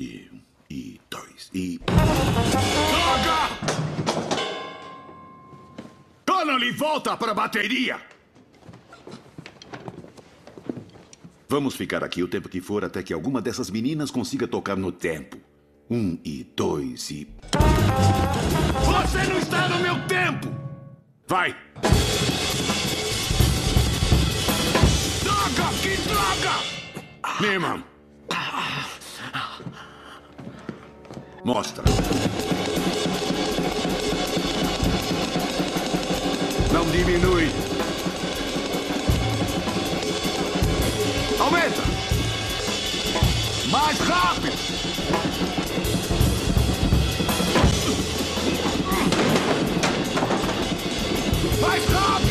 E. E dois. E. Droga! Connolly, volta para a bateria! Vamos ficar aqui o tempo que for até que alguma dessas meninas consiga tocar no tempo. Um e dois e. Você não está no meu tempo! Vai! Droga! Que droga! Neyman! Mostra. Não diminui. Aumenta! Mais rápido! Mais rápido!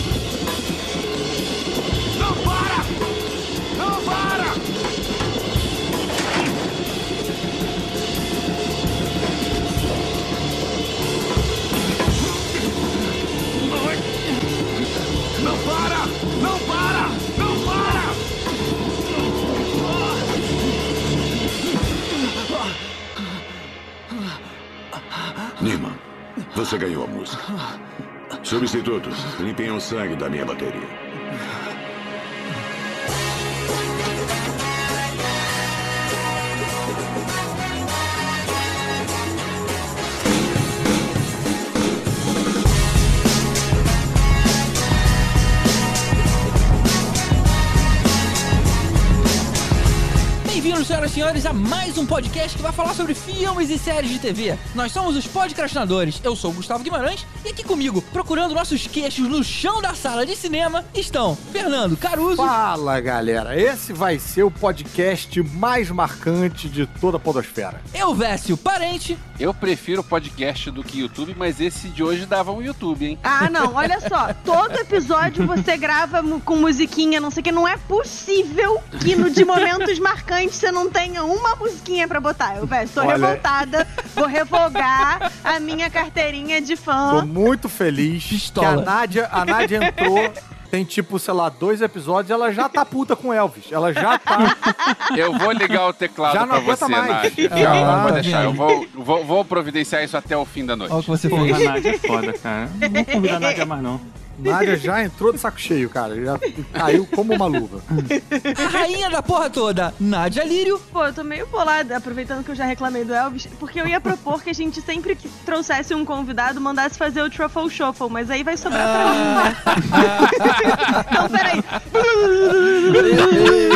Você ganhou a música. Substitutos, limpem o sangue da minha bateria. E senhores, a mais um podcast que vai falar sobre filmes e séries de TV. Nós somos os podcastinadores. Eu sou o Gustavo Guimarães e aqui comigo, procurando nossos queixos no chão da sala de cinema, estão Fernando Caruso. Fala galera, esse vai ser o podcast mais marcante de toda a Podosfera. Elvésio Parente. Eu prefiro podcast do que YouTube, mas esse de hoje dava um YouTube, hein? Ah, não, olha só. Todo episódio você grava com musiquinha, não sei o que. Não é possível que no de momentos marcantes você não tenha uma musiquinha pra botar. Eu, velho, tô Olha- revoltada. Vou revogar a minha carteirinha de Tô fã. muito feliz Pistola. que a Nádia, a Nádia entrou, tem tipo, sei lá, dois episódios, ela já tá puta com Elvis. Ela já tá. Eu vou ligar o teclado Já não pra aguenta você, mais. Nádia. Ah, tá pode deixar. Eu vou, vou, vou providenciar isso até o fim da noite. Olha o que você fez. a Nádia é foda, cara. Não vou convidar a Nádia mais, não. Nádia já entrou de saco cheio, cara. Já caiu como uma luva. A rainha da porra toda, Nádia Lírio. Pô, eu tô meio bolada, aproveitando que eu já reclamei do Elvis, porque eu ia propor que a gente sempre que trouxesse um convidado mandasse fazer o Truffle Shuffle, mas aí vai sobrar pra mim. então, peraí.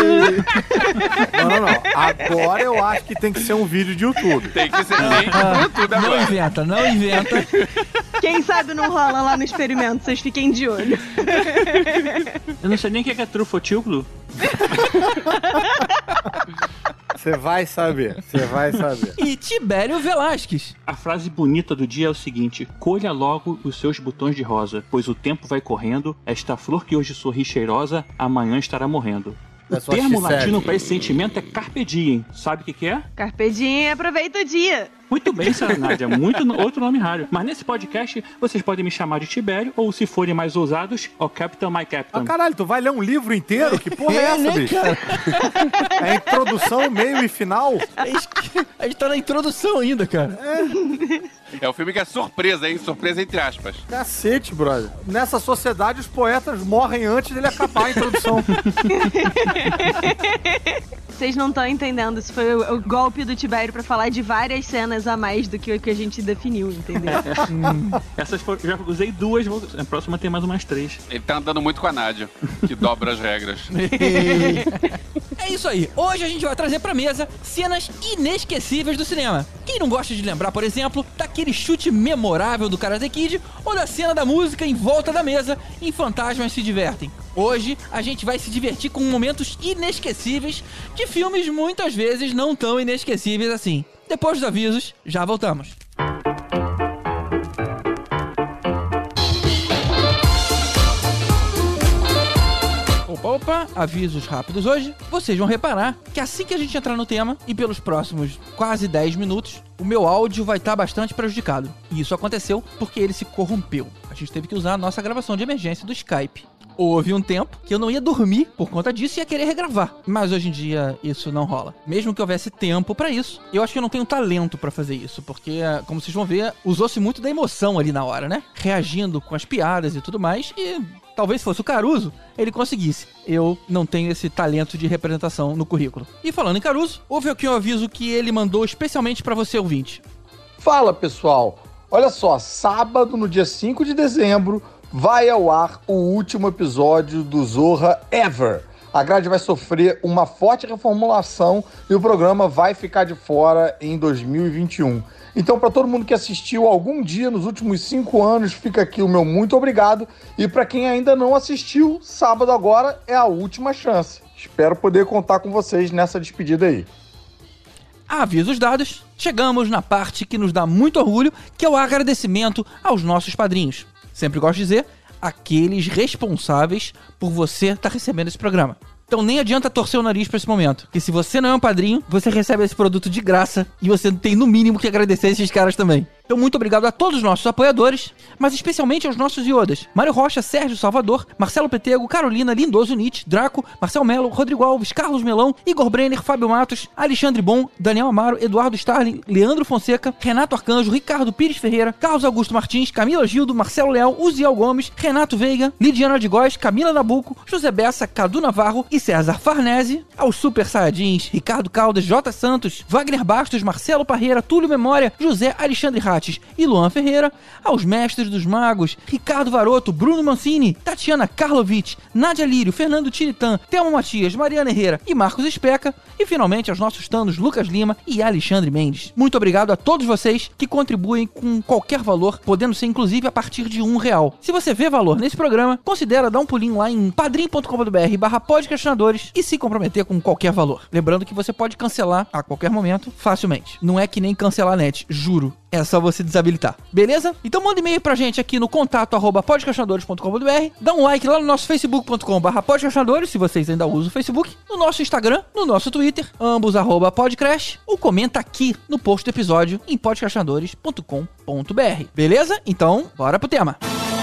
Não, não, não. Agora eu acho que tem que ser um vídeo de YouTube. Tem que ser tem que tudo Não agora. inventa, não inventa. Quem sabe não rola lá no experimento, vocês fiquem de olho. Eu não sei nem o que é, que é trufotículo. Você vai saber. Você vai saber. E Tibério Velasquez. A frase bonita do dia é o seguinte: colha logo os seus botões de rosa, pois o tempo vai correndo. Esta flor que hoje sorri cheirosa, amanhã estará morrendo. O termo latino para esse sentimento é carpe diem. Sabe o que, que é? Carpe diem, aproveita o dia. Muito bem, senhora Nádia. Muito no- outro nome raro. Mas nesse podcast, vocês podem me chamar de Tibério, ou se forem mais ousados, ó Captain My Ah, Captain. caralho, tu vai ler um livro inteiro? Que porra é, essa, né, bicho? cara? É introdução, meio e final? A gente- A gente tá na introdução ainda, cara. É o filme que é surpresa, hein? Surpresa entre aspas. Cacete, brother. Nessa sociedade, os poetas morrem antes dele acabar a introdução. Vocês não estão entendendo. Isso foi o, o golpe do Tibério pra falar de várias cenas a mais do que o que a gente definiu, entendeu? Essas foram, já usei duas, vou, a próxima tem mais umas três. Ele tá andando muito com a Nádia, que dobra as regras. É isso aí. Hoje a gente vai trazer pra mesa cenas inesquecíveis do cinema. Quem não gosta de lembrar, por exemplo, daquele chute memorável do Karate Kid ou da cena da música em volta da mesa em Fantasmas se divertem. Hoje a gente vai se divertir com momentos inesquecíveis de filmes muitas vezes não tão inesquecíveis assim. Depois dos avisos, já voltamos. Opa, opa, avisos rápidos hoje. Vocês vão reparar que assim que a gente entrar no tema e pelos próximos quase 10 minutos, o meu áudio vai estar bastante prejudicado. E isso aconteceu porque ele se corrompeu. A gente teve que usar a nossa gravação de emergência do Skype. Houve um tempo que eu não ia dormir por conta disso e ia querer regravar. Mas hoje em dia isso não rola. Mesmo que houvesse tempo pra isso, eu acho que eu não tenho talento pra fazer isso, porque, como vocês vão ver, usou-se muito da emoção ali na hora, né? Reagindo com as piadas e tudo mais e talvez se fosse o Caruso, ele conseguisse. Eu não tenho esse talento de representação no currículo. E falando em Caruso, houve aqui um aviso que ele mandou especialmente pra você, ouvinte. Fala pessoal, olha só, sábado no dia 5 de dezembro vai ao ar o último episódio do Zorra Ever. A grade vai sofrer uma forte reformulação e o programa vai ficar de fora em 2021. Então, para todo mundo que assistiu algum dia nos últimos cinco anos, fica aqui o meu muito obrigado. E para quem ainda não assistiu, sábado agora é a última chance. Espero poder contar com vocês nessa despedida aí. Avisos dados, chegamos na parte que nos dá muito orgulho, que é o agradecimento aos nossos padrinhos. Sempre gosto de dizer, aqueles responsáveis por você estar tá recebendo esse programa. Então nem adianta torcer o nariz pra esse momento. Que se você não é um padrinho, você recebe esse produto de graça e você tem no mínimo que agradecer esses caras também. Então, muito obrigado a todos os nossos apoiadores, mas especialmente aos nossos iodas: Mário Rocha, Sérgio Salvador, Marcelo Petego, Carolina, Lindoso Nietzsche, Draco, Marcel Melo, Rodrigo Alves, Carlos Melão, Igor Brenner, Fábio Matos, Alexandre Bom, Daniel Amaro, Eduardo Starling, Leandro Fonseca, Renato Arcanjo, Ricardo Pires Ferreira, Carlos Augusto Martins, Camila Gildo, Marcelo Leal, Uziel Gomes, Renato Veiga, Lidiana de Góes, Camila Nabuco, José Bessa, Cadu Navarro e César Farnese, aos Super Saiyajins, Ricardo Caldas, J. Santos, Wagner Bastos, Marcelo Parreira, Túlio Memória, José Alexandre E Luan Ferreira, aos mestres dos magos, Ricardo Varoto, Bruno Mancini, Tatiana Karlovic, Nádia Lírio, Fernando Tiritan, Thelma Matias, Mariana Herrera e Marcos Especa, e finalmente aos nossos tanos Lucas Lima e Alexandre Mendes. Muito obrigado a todos vocês que contribuem com qualquer valor, podendo ser inclusive a partir de um real. Se você vê valor nesse programa, considera dar um pulinho lá em padrim.com.br barra podcastinadores e se comprometer com qualquer valor. Lembrando que você pode cancelar a qualquer momento, facilmente. Não é que nem cancelar a net, juro. É só você desabilitar. Beleza? Então manda e-mail pra gente aqui no contato arroba. Dá um like lá no nosso facebook.com barra se vocês ainda usam o Facebook. No nosso Instagram, no nosso Twitter, ambos arroba podcrash. Ou comenta aqui no post do episódio em podcastinadores.com.br. Beleza? Então, bora pro tema. Right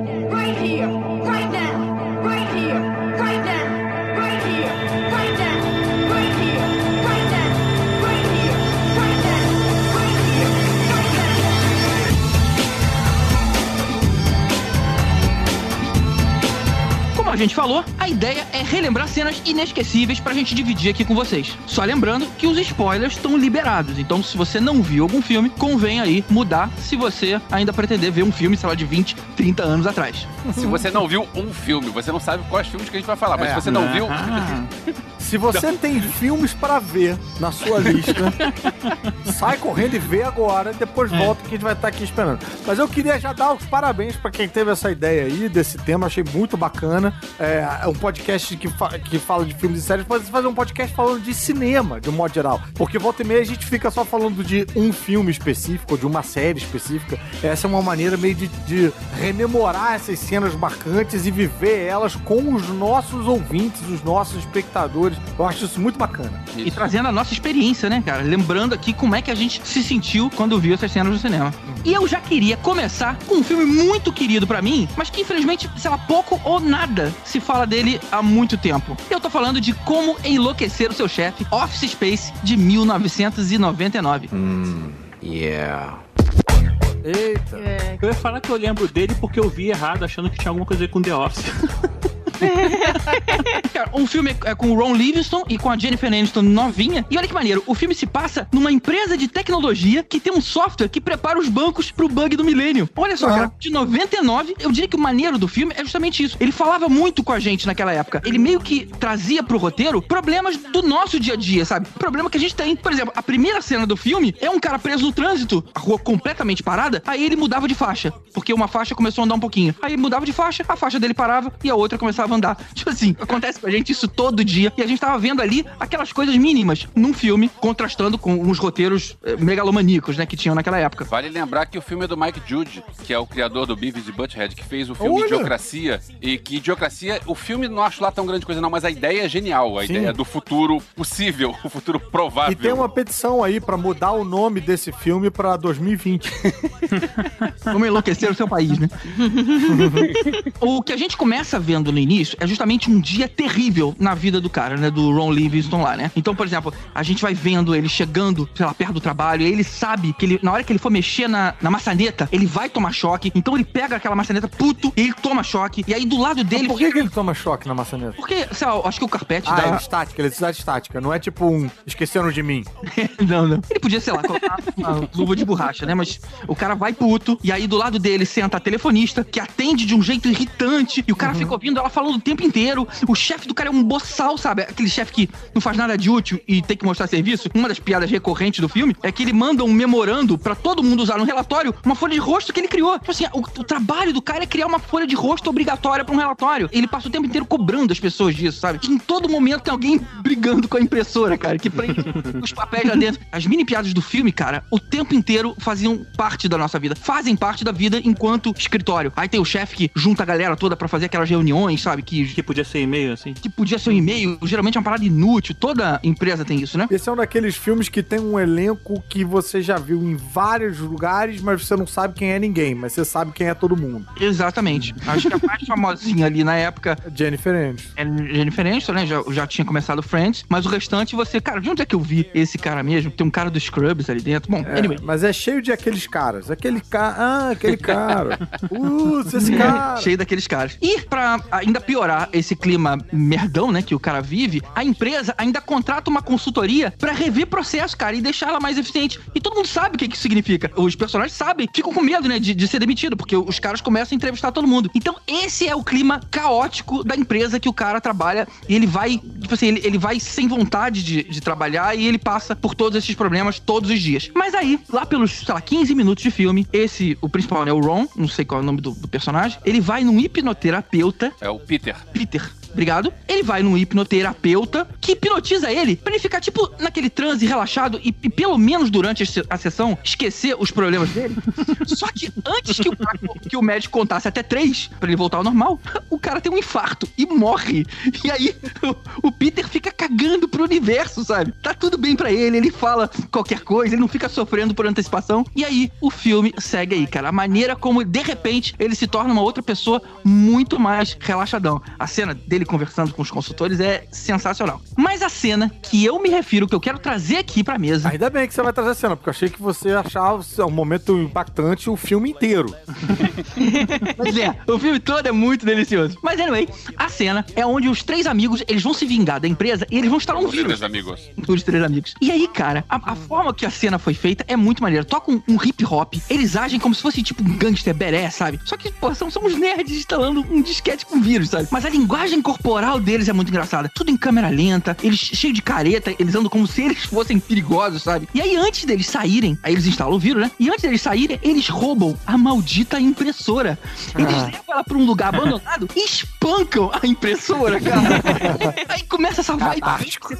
a gente falou, a ideia é relembrar cenas inesquecíveis pra gente dividir aqui com vocês. Só lembrando que os spoilers estão liberados, então se você não viu algum filme, convém aí mudar se você ainda pretender ver um filme, sei lá, de 20, 30 anos atrás. Se você não viu um filme, você não sabe quais filmes que a gente vai falar. Mas É. se você não viu, Se você tem filmes pra ver na sua lista, sai correndo e vê agora, depois volta que a gente vai estar aqui esperando. Mas eu queria já dar os parabéns pra quem teve essa ideia aí desse tema, achei muito bacana. É é um podcast que, fa- que fala de filmes e séries, pode fazer um podcast falando de cinema, de um modo geral. Porque volta e meia a gente fica só falando de um filme específico, ou de uma série específica. Essa é uma maneira meio de, de rememorar essas cenas marcantes e viver elas com os nossos ouvintes, os nossos espectadores. Eu acho isso muito bacana. E trazendo a nossa experiência, né, cara? Lembrando aqui como é que a gente se sentiu quando viu essas cenas no cinema. E eu já queria começar com um filme muito querido pra mim, mas que infelizmente, sei lá, pouco ou nada se fala dele há muito tempo. Eu tô falando de Como Enlouquecer o Seu Chefe, Office Space, de 1999. Eita. É, Eu ia falar que eu lembro dele porque eu vi errado, achando que tinha alguma coisa a ver com The Office. Cara, um filme é com o Ron Livingston e com a Jennifer Aniston novinha. E olha que maneiro, o filme se passa numa empresa de tecnologia que tem um software que prepara os bancos pro bug do milênio. Olha só, Ah. cara, de 99, eu diria que o maneiro do filme é justamente isso. Ele falava muito com a gente naquela época. Ele meio que trazia pro roteiro problemas do nosso dia a dia, sabe? Problema que a gente tem. Por exemplo, a primeira cena do filme é um cara preso no trânsito, a rua completamente parada, aí ele mudava de faixa, porque uma faixa começou a andar um pouquinho. Aí ele mudava de faixa, a faixa dele parava e a outra começava precisava andar. Tipo assim, acontece com a gente isso todo dia. E a gente tava vendo ali aquelas coisas mínimas num filme, contrastando com os roteiros eh, megalomaníacos, né, que tinham naquela época. Vale lembrar que o filme é do Mike Judd, que é o criador do Beavis e Butthead, que fez o filme Olha! Idiocracia. E que Idiocracia, o filme não acho lá tão grande coisa não, mas a ideia é genial. A Sim. ideia do futuro possível, o futuro provável. E tem uma petição aí pra mudar o nome desse filme pra 2020. Vamos enlouquecer o seu país, né? o que a gente começa vendo no início é justamente um dia terrível na vida do cara, né? Do Ron Livingston lá, né? Então, por exemplo, a gente vai vendo ele chegando, sei lá, perto do trabalho, e ele sabe que ele, na hora que ele for mexer na, na maçaneta, ele vai tomar choque. Então ele pega aquela maçaneta puto e ele toma choque. E aí do lado dele. Por que, que ele toma choque na maçaneta? Porque, sei lá, acho que o carpete Ah, dá. é estática, eletricidade estática. Não é tipo um esqueceram de mim. não, não. Ele podia, sei lá, colocar uma luva de borracha, né? Mas o cara vai puto, e aí do lado dele senta a telefonista, que atende de um jeito irritante, e o cara fica ouvindo ela falando o tempo inteiro. O chefe do cara é um boçal, sabe? Aquele chefe que não faz nada de útil e tem que mostrar serviço. Uma das piadas recorrentes do filme é que ele manda um memorando pra todo mundo usar no relatório uma folha de rosto que ele criou. Tipo assim, o, o trabalho do cara é criar uma folha de rosto obrigatória pra um relatório. Ele passa o tempo inteiro cobrando as pessoas disso, sabe? Em todo momento tem alguém brigando com a impressora, cara, que prende os papéis lá dentro. As mini piadas do filme, cara, o tempo inteiro faziam parte da nossa vida. Fazem parte da vida enquanto escritório. Aí tem o chefe que junta a galera toda pra fazer aquelas reuniões, sabe? Que, Que podia ser e-mail, assim. que podia ser um e-mail. Geralmente é uma parada inútil. Toda empresa tem isso, né? Esse é um daqueles filmes que tem um elenco que você já viu em vários lugares, mas você não sabe quem é ninguém, mas você sabe quem é todo mundo. Exatamente. Acho que a mais famosinha ali na época Jennifer Aniston. é Jennifer Aniston, né? Já, já tinha começado Friends. Mas o restante você... Cara, de onde é que eu vi esse cara mesmo? Tem um cara do Scrubs ali dentro. Bom, É, anyway. Mas é cheio de aqueles caras. Aquele cara. Ah, aquele cara. Putz, esse cara. Cheio daqueles caras. E pra ainda piorar esse clima merdão, né, que o cara vive, a empresa ainda contrata uma consultoria pra rever processo, cara, e deixar ela mais eficiente. E todo mundo sabe o que, que isso significa. Os personagens sabem, ficam com medo, né, de, de ser demitido, porque os caras começam a entrevistar todo mundo. Então, esse é o clima caótico da empresa que o cara trabalha e ele vai, tipo assim, ele, ele vai sem vontade de, de trabalhar e ele passa por todos esses problemas todos os dias. Mas aí, lá pelos, sei lá, 15 minutos de filme, esse, o principal, né, o Ron, não sei qual é o nome do, do personagem, ele vai num hipnoterapeuta É o Peter. Peter. Obrigado. Ele vai num hipnoterapeuta que hipnotiza ele pra ele ficar, tipo, naquele transe relaxado e, e pelo menos durante a se- a sessão esquecer os problemas dele. Só que antes que o, que o médico contasse até três pra ele voltar ao normal, o cara tem um infarto e morre. E aí o, o Peter fica cagando pro universo, sabe? Tá tudo bem pra ele, ele fala qualquer coisa, ele não fica sofrendo por antecipação. E aí o filme segue aí, cara. A maneira como, de repente, ele se torna uma outra pessoa muito mais relaxadão. A cena dele conversando com os consultores é sensacional. Mas a cena que eu me refiro, que eu quero trazer aqui pra mesa. Ainda bem que você vai trazer a cena, porque eu achei que você achava um momento impactante o filme inteiro. Pois é, o filme todo é muito delicioso. Mas anyway, a cena é onde os três amigos, eles vão se vingar da empresa e eles vão instalar um Os vírus. três amigos. Os três amigos. E aí, cara, a, a forma que a cena foi feita é muito maneira. Toca um, um hip hop, eles agem como se fosse tipo um gangster beré, sabe? Só que, pô, são, são uns nerds instalando um disquete com vírus, sabe? Mas a linguagem corporal deles é muito engraçada. Tudo em câmera lenta, eles cheios de careta, eles andam como se eles fossem perigosos, sabe? E aí, antes deles saírem, aí eles instalam o vírus, né? E antes deles saírem, eles roubam a maldita impressora. Eles Ah. levam ela pra um lugar abandonado e espancam a impressora, cara. aí começa essa vibe.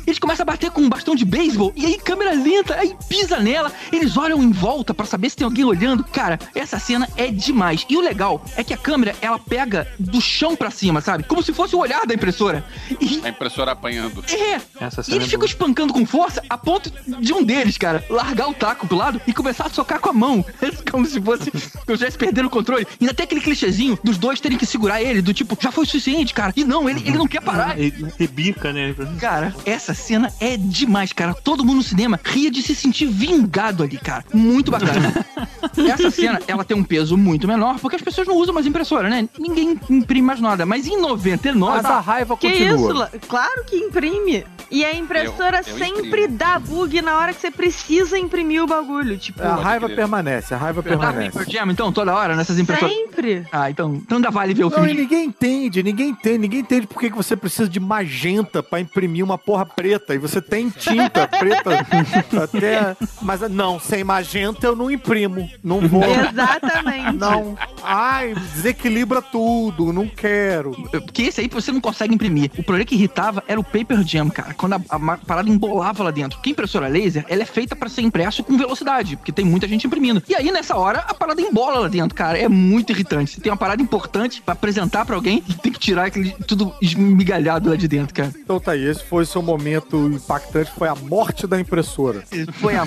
Eles começam a bater com um bastão de beisebol e aí câmera lenta, aí pisa nela. Eles olham em volta pra saber se tem alguém olhando. Cara, essa cena é demais. E o legal é que a câmera, ela pega do chão pra cima, sabe? Como se fosse o olhar da impressora. E A impressora apanhando. é, Essa e eles é ficam boa. espancando com força a ponto de um deles, cara, largar o taco pro lado e começar a socar com a mão. Como se fosse eu estivesse perdendo o controle. E ainda tem aquele clichêzinho dos dois terem que segurar ele, do tipo, já foi o suficiente, cara. E não, ele, ele não quer parar. Ele rebica, né? Cara, essa cena é demais, cara. Todo mundo no cinema ria de se sentir vingado ali, cara. Muito bacana. essa cena, ela tem um peso muito menor, porque as pessoas não usam mais impressora, né? Ninguém imprime mais nada. Mas em 99, Mas a raiva Que continua. isso? La- Claro que imprime. E a impressora Eu- eu sempre imprimo. dá bug na hora que você precisa imprimir o bagulho. Tipo, A raiva permanece, a raiva Dá permanece. Paper Jam, então, toda hora, nessas impressoras. sempre. Ah, então, então ainda vale ver o Não, filme. e ninguém entende, ninguém entende, ninguém entende por que que você precisa de magenta pra imprimir uma porra preta. E você tem tinta preta até. Mas não, sem magenta eu não imprimo. Não vou. Exatamente. Não. Ai, desequilibra tudo, não quero. Porque esse aí você não consegue imprimir. O problema que irritava era o paper jam, cara. Quando a, a parada embolava lá dentro. Porque a impressora laser, ela é feita pra ser impresso com velocidade. Porque tem muita gente imprimindo. E aí, nessa hora, a parada embola lá dentro, cara. É muito irritante. Você tem uma parada importante pra apresentar pra alguém e tem que tirar aquele tudo esmigalhado lá de dentro, cara. Então tá aí, esse foi o seu momento impactante, foi a morte da impressora. Foi a.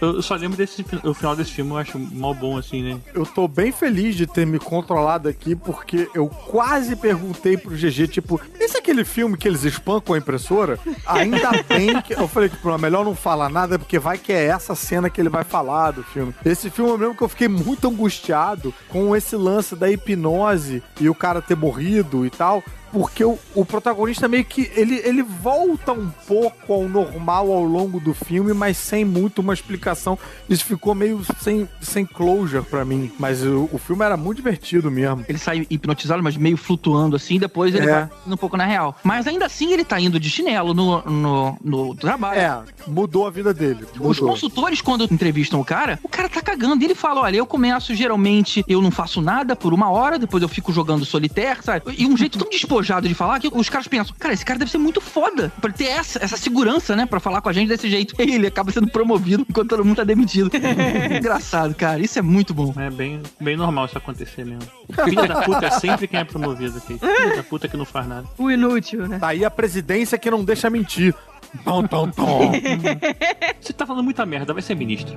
Eu eu só lembro desse o final desse filme, eu acho mal bom, assim, né? Eu tô bem feliz de ter me controlado aqui, porque eu quase perguntei pro GG, tipo, esse aquele filme que eles espancam a impressora? Ainda bem que. Eu falei, tipo, melhor não falar nada, porque vai que é essa cena que ele vai falar do filme. Esse filme eu lembro que eu fiquei muito angustiado com esse lance da hipnose e o cara ter morrido e tal. Porque o, o protagonista meio que. Ele, ele volta um pouco ao normal ao longo do filme, mas sem muito uma explicação. Isso ficou meio sem, sem closure pra mim. Mas o, o filme era muito divertido mesmo. Ele sai hipnotizado, mas meio flutuando assim, depois ele É. vai indo um pouco na real. Mas ainda assim ele tá indo de chinelo no, no, no trabalho. É, mudou a vida dele. Os Mudou. consultores, quando entrevistam o cara, o cara tá cagando. E ele fala: olha, eu começo, geralmente, eu não faço nada por uma hora, depois eu fico jogando solitaire, sabe? E um jeito tão despojado de falar que os caras pensam, cara, esse cara deve ser muito foda pra ter essa, essa segurança, né? Pra falar com a gente desse jeito. E ele acaba sendo promovido enquanto todo mundo tá demitido. Engraçado, cara. Isso é muito bom. É bem, bem normal isso acontecer mesmo. Filha da puta é sempre quem é promovido aqui. Filha da puta que não faz nada. O inútil, né? Tá aí a presidência que não deixa mentir. Tom, tom, tom. Você tá falando muita merda, vai ser ministro.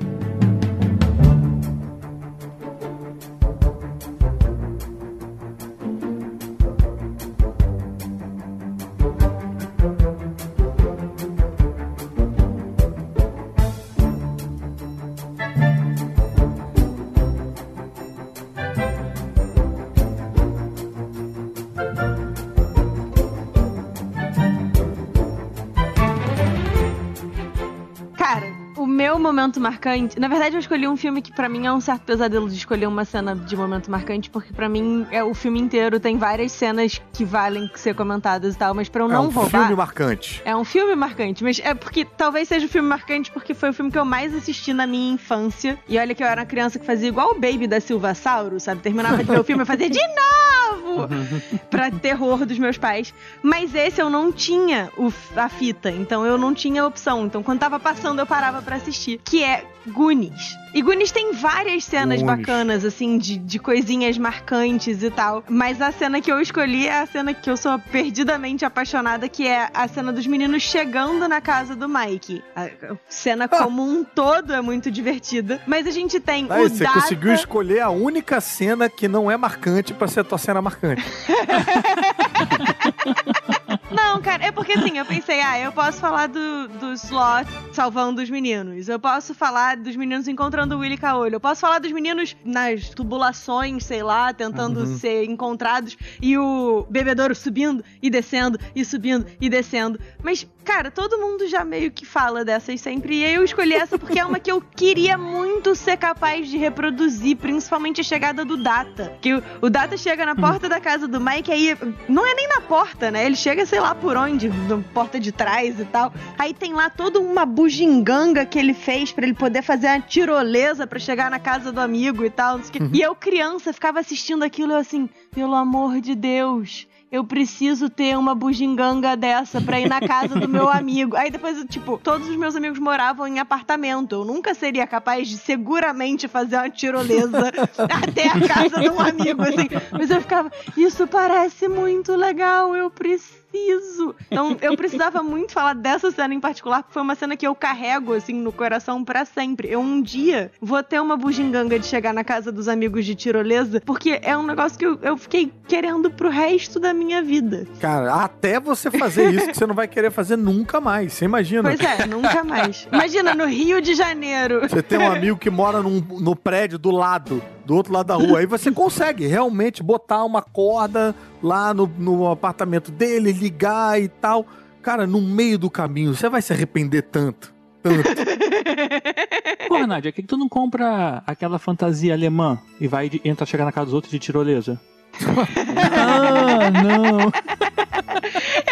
Momento marcante. Na verdade, eu escolhi um filme que pra mim é um certo pesadelo de escolher uma cena de momento marcante, porque pra mim é o filme inteiro tem várias cenas que valem ser comentadas e tal, mas pra eu É não um roubar. filme marcante. É um filme marcante, mas é porque talvez seja o filme marcante porque foi o filme que eu mais assisti na minha infância. E olha que eu era uma criança que fazia igual o Baby da Silva Sauro, sabe? Terminava de ver o filme e fazia de novo! pra terror dos meus pais. Mas esse eu não tinha o, a fita, então eu não tinha opção. Então quando tava passando eu parava pra assistir, que é Goonies. E Goonies tem várias cenas Goonies. bacanas, assim, de, de coisinhas marcantes e tal. Mas a cena que eu escolhi é a cena que eu sou perdidamente apaixonada, que é a cena dos meninos chegando na casa do Mike. A cena como um todo é muito divertida. Mas a gente tem Aí, o você Data... conseguiu escolher a única cena que não é marcante pra ser a tua cena marcante. Não, cara, é porque assim, eu pensei, ah, eu posso falar do, do Sloth salvando os meninos. Eu posso falar dos meninos encontrando o Willy Caolho. Eu posso falar dos meninos nas tubulações, sei lá, tentando Uhum. ser encontrados. E o bebedouro subindo e descendo, e subindo e descendo. Mas, cara, todo mundo já meio que fala dessas sempre. E eu escolhi essa porque é uma que eu queria muito ser capaz de reproduzir, principalmente a chegada do Data. Que o, o Data chega na porta da casa do Mike, aí não é nem na porta, né? Ele chega, sei lá por onde, na porta de trás e tal. Aí tem lá toda uma bugiganga que ele fez pra ele poder fazer uma tirolesa pra chegar na casa do amigo e tal. quê. E eu, criança, ficava assistindo aquilo assim, pelo amor de Deus. Eu preciso ter uma bugiganga dessa pra ir na casa do meu amigo. Aí depois, tipo, todos os meus amigos moravam em apartamento. Eu nunca seria capaz de seguramente fazer uma tirolesa até a casa de um amigo, assim. Mas eu ficava, isso parece muito legal, eu preciso. Então, eu precisava muito falar dessa cena em particular, porque foi uma cena que eu carrego, assim, no coração pra sempre. Eu um dia vou ter uma bugiganga de chegar na casa dos amigos de tirolesa, porque é um negócio que eu, eu fiquei querendo pro resto da minha vida. Cara, até você fazer isso que você não vai querer fazer nunca mais. Você imagina? Pois é, nunca mais. Imagina, no Rio de Janeiro. Você tem um amigo que mora num- no prédio do lado, do outro lado da rua. Aí você consegue realmente botar uma corda lá no, no apartamento dele, ligar e tal. Cara, no meio do caminho, você vai se arrepender tanto. Tanto. Porra, Nádia, por que que tu não compra aquela fantasia alemã e vai de, entra chegar na casa dos outros de tirolesa? Ah, não.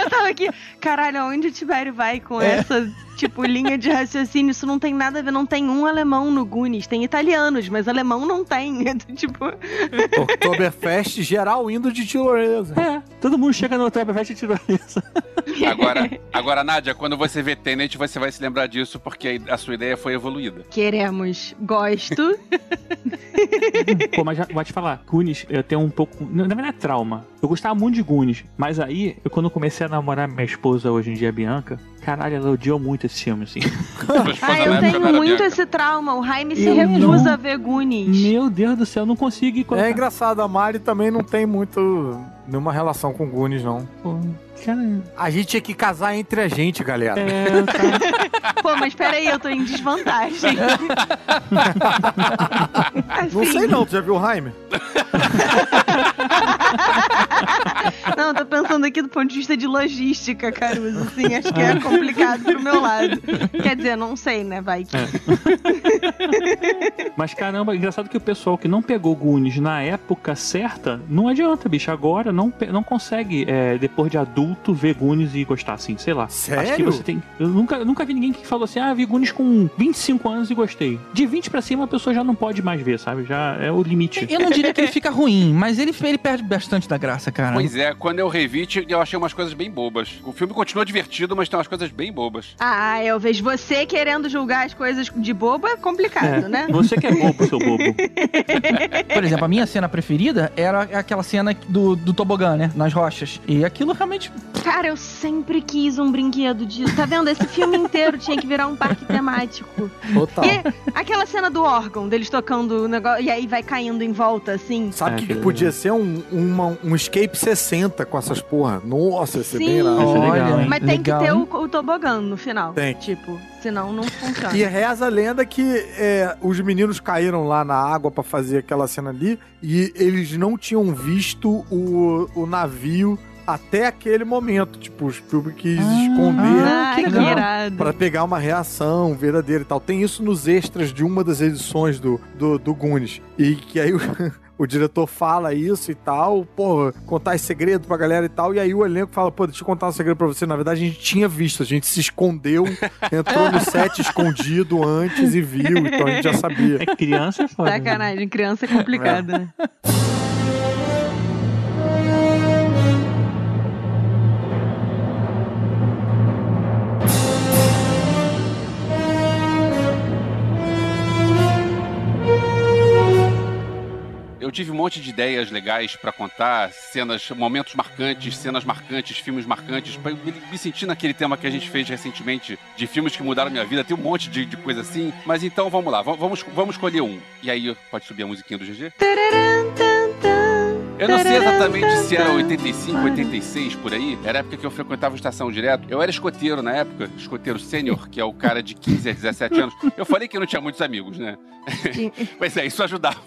Eu tava aqui, caralho, aonde o Tibério vai com É. essa tipo, linha de raciocínio, isso não tem nada a ver. Não tem um alemão no Goonies. Tem italianos, mas alemão não tem. tipo, Oktoberfest geral indo de tirolesa. É, todo mundo chega no Oktoberfest e tira isso. Agora, agora, Nádia, quando você vê Tenet, você vai se lembrar disso, porque a sua ideia foi evoluída. queremos. Gosto. Pô, mas já, vou te falar, Goonies, eu tenho um pouco. Na verdade, é trauma. Eu gostava muito de Goonies, mas aí, eu, quando eu comecei a namorar minha esposa hoje em dia, Bianca, caralho, ela odiou muito esse filme, assim. Ah, eu tenho muito esse trauma. O Jaime se Eu recusa não- a ver Goonies. Meu Deus do céu, eu não consigo ir É engraçado, a Mari também não tem muito nenhuma relação com Goonies, não. Pô, cara, A gente tinha que casar entre a gente, galera. é, tá. Pô, mas peraí, eu tô em desvantagem. Não sei não, tu já viu o Jaime? Pensando aqui do ponto de vista de logística, Caruso. Assim, acho que é complicado pro meu lado. Quer dizer, não sei, né? Vai que. Mas caramba, engraçado que o pessoal que não pegou Goonies na época certa, não adianta, bicho. Agora não, não consegue, é, depois de adulto, ver Goonies e gostar assim, sei lá. Acho que Sério? você tem. Eu nunca, nunca vi ninguém que falou assim, ah, vi Goonies com 25 anos e gostei. De 20 pra cima a pessoa já não pode mais ver, sabe? Já é o limite. Eu não diria que ele fica ruim, mas ele, ele perde bastante da graça, cara. Pois é, quando eu revi, t- eu achei umas coisas bem bobas. O filme continua divertido, mas tem umas coisas bem bobas. Ah, eu vejo você querendo julgar as coisas de bobo é complicado, né? Você que é bobo, seu bobo. Por exemplo, a minha cena preferida era aquela cena do, do tobogã, né? Nas rochas. E aquilo realmente. Cara, eu sempre quis um brinquedo disso. Tá vendo? Esse filme inteiro tinha que virar um parque temático. Total. E aquela cena do órgão, deles tocando o negócio, e aí vai caindo em volta, assim. Sabe o É, que, que podia ser um, uma- um escape 60 com essas porra? Nossa, bem Sim. é legal, Olha, hein? Mas tem que legal, ter hein? o, o tobogã no final. Tem. Tipo, senão não funciona. E reza a lenda que é, os meninos caíram lá na água pra fazer aquela cena ali e eles não tinham visto o, o navio até aquele momento. Tipo, o Spielberg quis esconder Ah, que que legal. irado. pra pegar uma reação verdadeira e tal. Tem isso nos extras de uma das edições do, do, do Goonies. E que aí o, diretor fala isso e tal, pô, contar esse segredo pra galera e tal. E aí o elenco fala, pô, deixa eu contar um segredo pra você. Na verdade, a gente tinha visto, a gente se escondeu, entrou no set escondido antes e viu, então a gente já sabia. É criança é foda. né? Sacanagem, criança é complicado, né? Eu tive um monte de ideias legais pra contar, cenas, momentos marcantes, cenas marcantes, filmes marcantes, pra me, me sentir naquele tema que a gente fez recentemente de filmes que mudaram minha vida. Tem um monte de, de coisa assim, mas então vamos lá, va- vamos, vamos escolher um. E aí, pode subir a musiquinha do GG? Tararam, tan, tan, Eu não sei exatamente se era tan, 85, 86 por aí. Era a época que eu frequentava a estação direto. Eu era escoteiro na época, escoteiro sênior, que é o cara de 15 a 17 anos. Eu falei que eu não tinha muitos amigos, né? tan. Pois é, isso ajudava.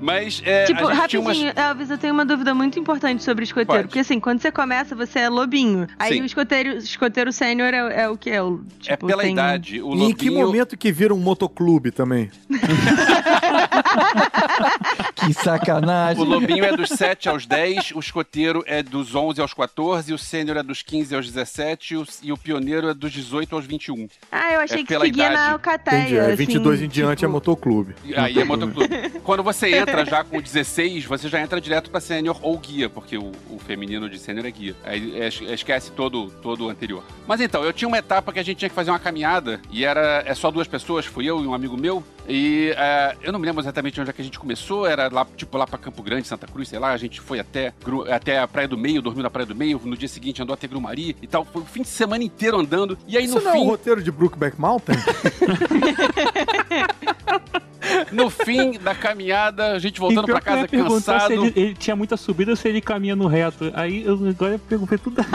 Mas é, Tipo, a gente tinha rapidinho, umas. Elvis, eu tenho uma dúvida muito importante sobre escoteiro. Pode. Porque assim, quando você começa, você é lobinho. Aí Sim. o escoteiro, escoteiro sênior é, é o que? É, o, É tipo, pela tem- idade. O E em que lobinho- momento que vira um motoclube também? Que sacanagem. O lobinho é dos 7 aos 10, o escoteiro é dos 11 aos 14, o sênior é dos 15 aos 17 e o, e o pioneiro é dos 18 aos 21. Ah, eu achei É que seguia idade. na alcateia. Entendi. É, 22 assim, em diante tipo, é motoclube. E Aí é motoclube. Quando você entra já com 16, você já entra direto pra sênior ou guia, porque o, o feminino de sênior é guia. Aí es- esquece todo, todo o anterior. Mas então, eu tinha uma etapa que a gente tinha que fazer uma caminhada e era é só duas pessoas, fui eu e um amigo meu. E é, eu não me lembro exatamente onde é que a gente começou, era lá, tipo, lá pra Campo Grande, Santa Cruz, sei lá, a gente foi até, até a Praia do Meio, dormiu na Praia do Meio, no dia seguinte andou até Grumari e tal. Foi o fim de semana inteiro andando. E aí Isso no não é fim. um roteiro de Brookback Mountain? No fim da caminhada, a gente voltando ia casa cansado. ele, ele tinha muita subida ou se ele caminha no reto. Aí eu, agora eu perguntei tudo.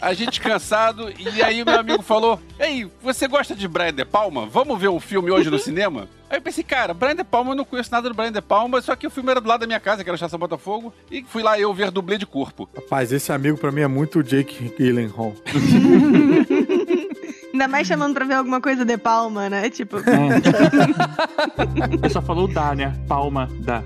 A gente cansado, e aí meu amigo falou: Ei, você gosta de Brian De Palma? Vamos ver um filme hoje no cinema? Aí eu pensei, cara, Brian De Palma, eu não conheço nada do Brian De Palma, só que o filme era do lado da minha casa, que era a Estação Botafogo, e fui lá eu ver dublê de corpo. Rapaz, esse amigo pra mim é muito Jake Gyllenhaal. Ainda mais chamando pra ver alguma coisa de palma, né? Tipo, Ele só falou dá, né? Palma, dá.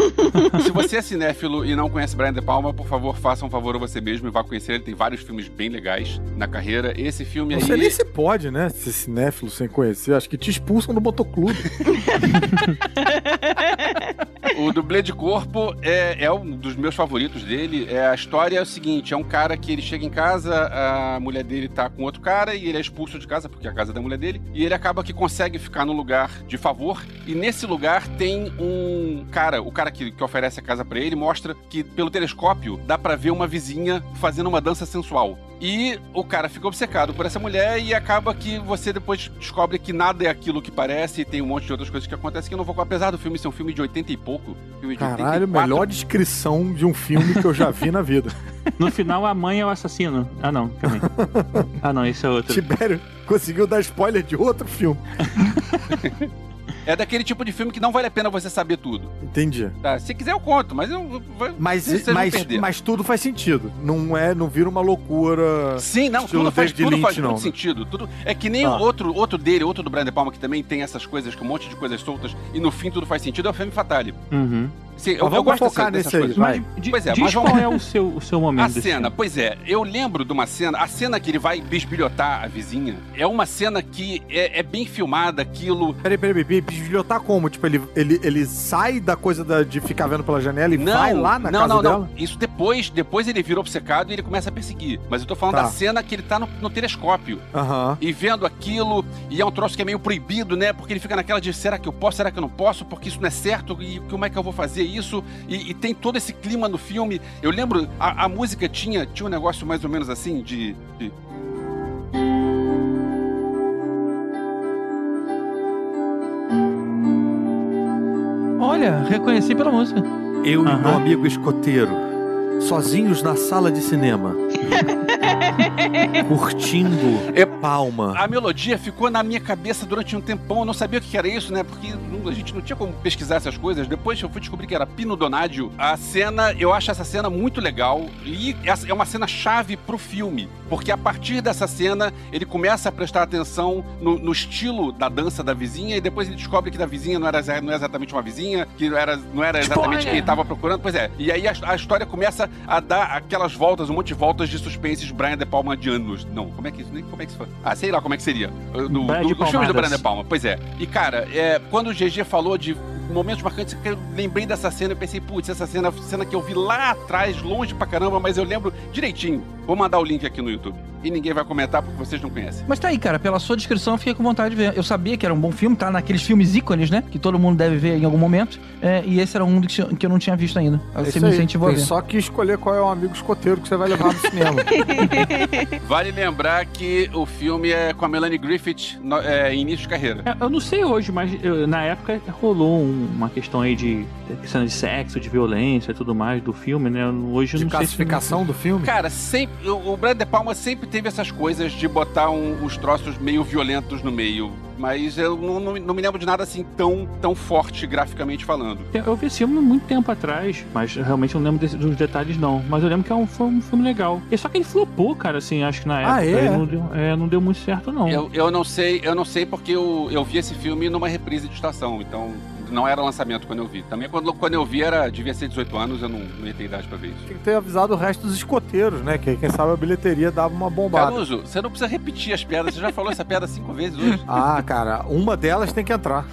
Se você é cinéfilo e não conhece Brian De Palma, por favor, faça um favor a você mesmo e vá conhecer ele. Tem vários filmes bem legais na carreira. Esse filme Não aí. sei nem se pode, né? Ser cinéfilo sem conhecer. Acho que te expulsam do motoclube. O dublê de corpo é, é um dos meus favoritos dele. É, a história é o seguinte: é um cara que ele chega em casa, a mulher dele tá com outro cara e ele é expulso de casa, porque é a casa da mulher dele. E ele acaba que consegue ficar no lugar de favor. E nesse lugar tem um cara, o cara que, que oferece a casa pra ele, mostra que pelo telescópio dá pra ver uma vizinha fazendo uma dança sensual. E o cara fica obcecado por essa mulher e acaba que você depois descobre que nada é aquilo que parece e tem um monte de outras coisas que acontecem que eu não vou. Apesar do filme ser um filme de 80 e pouco, filme de Caralho, 84, melhor descrição de um filme que eu já vi na vida. No final, a mãe é o assassino. Ah, não, calma aí. Ah, não, esse é outro. Tibério conseguiu dar spoiler de outro filme. É daquele tipo de filme que não vale a pena você saber tudo. Entendi. Tá? Se quiser, eu conto, mas eu. Mas, mas, mas tudo faz sentido. Não é, não vira uma loucura. Sim, não, tudo faz, tudo Lynch, faz não. muito sentido. Tudo, é que nem Ah. o outro, outro dele, outro do Brian De Palma, que também tem essas coisas, com um monte de coisas soltas, e no fim tudo faz sentido, é o Femme Fatale. Uhum. Sim, eu, eu gosto focar dessa- dessas nesse aí, coisas. vai. Mas Pois é, diz mas qual vamos- é o seu, o seu momento A cena, pois é, eu lembro de uma cena, a cena que ele vai bisbilhotar a vizinha, é uma cena que é, é bem filmada, aquilo. Peraí, peraí, peraí. Bisbilhotar como? Tipo, ele, ele, ele sai da coisa da- de ficar vendo pela janela e Não, vai lá na não, casa não, dela? não. Isso depois, depois ele vira obcecado e ele começa a perseguir. Mas eu tô falando Tá. da cena que ele tá no, no telescópio. Aham. e vendo aquilo, e é um troço que é meio proibido, né? Porque ele fica naquela de será que eu posso, será que eu não posso, porque isso não é certo, e como é que eu vou fazer isso? E, e tem todo esse clima no filme. Eu lembro, a, a música tinha, tinha um negócio mais ou menos assim, de. de- Olha, reconheci pela música. Eu e Aham. meu amigo escoteiro, sozinhos na sala de cinema, curtindo É- palma. A melodia ficou na minha cabeça durante um tempão. Eu não sabia o que era isso, né? Porque a gente não tinha como pesquisar essas coisas. Depois eu fui descobrir que era Pino Donadio. A cena, eu acho essa cena muito legal. E é uma cena chave pro filme. Porque a partir dessa cena, ele começa a prestar atenção no, no estilo da dança da vizinha. E depois ele descobre que da vizinha não era, não é exatamente uma vizinha, que não era, não era exatamente Spoiler! quem ele estava procurando. Pois é. E aí a, a história começa a dar aquelas voltas, um monte de voltas de suspenses Brian De Palma de anos. Não, como é que isso? Nem como é que isso foi? Ah, sei lá como é que seria. Brian de dos filmes do. Brian De Palma. Pois é. E, cara, é, quando o GG falou de momentos marcantes, eu lembrei dessa cena e pensei, putz, essa cena, cena que eu vi lá atrás, longe pra caramba, mas eu lembro direitinho. Vou mandar o link aqui no YouTube. E ninguém vai comentar porque vocês não conhecem. Mas tá aí, cara, pela sua descrição eu fiquei com vontade de ver. Eu sabia que era um bom filme, tá naqueles filmes ícones, né? Que todo mundo deve ver em algum momento. É, e esse era um que que eu não tinha visto ainda. É Você me aí. incentivou a Tem ver. só que escolher qual é o amigo escoteiro que você vai levar no cinema. Vale lembrar que o filme é com a Melanie Griffith no, é, em início de carreira. É, Eu não sei hoje, mas eu- na época rolou um- uma questão aí de cena de sexo, de violência e tudo mais do filme, né? Hoje eu De não sei se- classificação do filme? Cara, sempre, o Brian De Palma sempre teve essas coisas de botar um- os troços meio violentos no meio. Mas eu não, não- não me lembro de nada assim tão, tão forte graficamente falando. Eu vi esse filme muito tempo atrás, mas realmente eu não lembro desse- dos detalhes, não. Mas eu lembro que é um, foi um filme legal. E só que ele flopou, cara, assim, acho que na época. Ah, é? Não deu, é, não deu muito certo, não. Eu, eu não sei, eu não sei porque eu, eu vi esse filme numa reprise de estação, então não era lançamento quando eu vi. Também quando, quando eu vi era devia ser 18 anos, eu não, não ia ter idade pra ver isso. Tinha que ter avisado o resto dos escoteiros, né? Que aí, quem sabe a bilheteria dava uma bombada. Caruso, você não precisa repetir as piadas, você já falou essa piada cinco vezes hoje. Ah, cara, uma delas tem que entrar.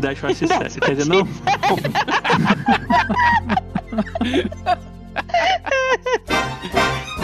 10 faz 7. Quer dizer, não?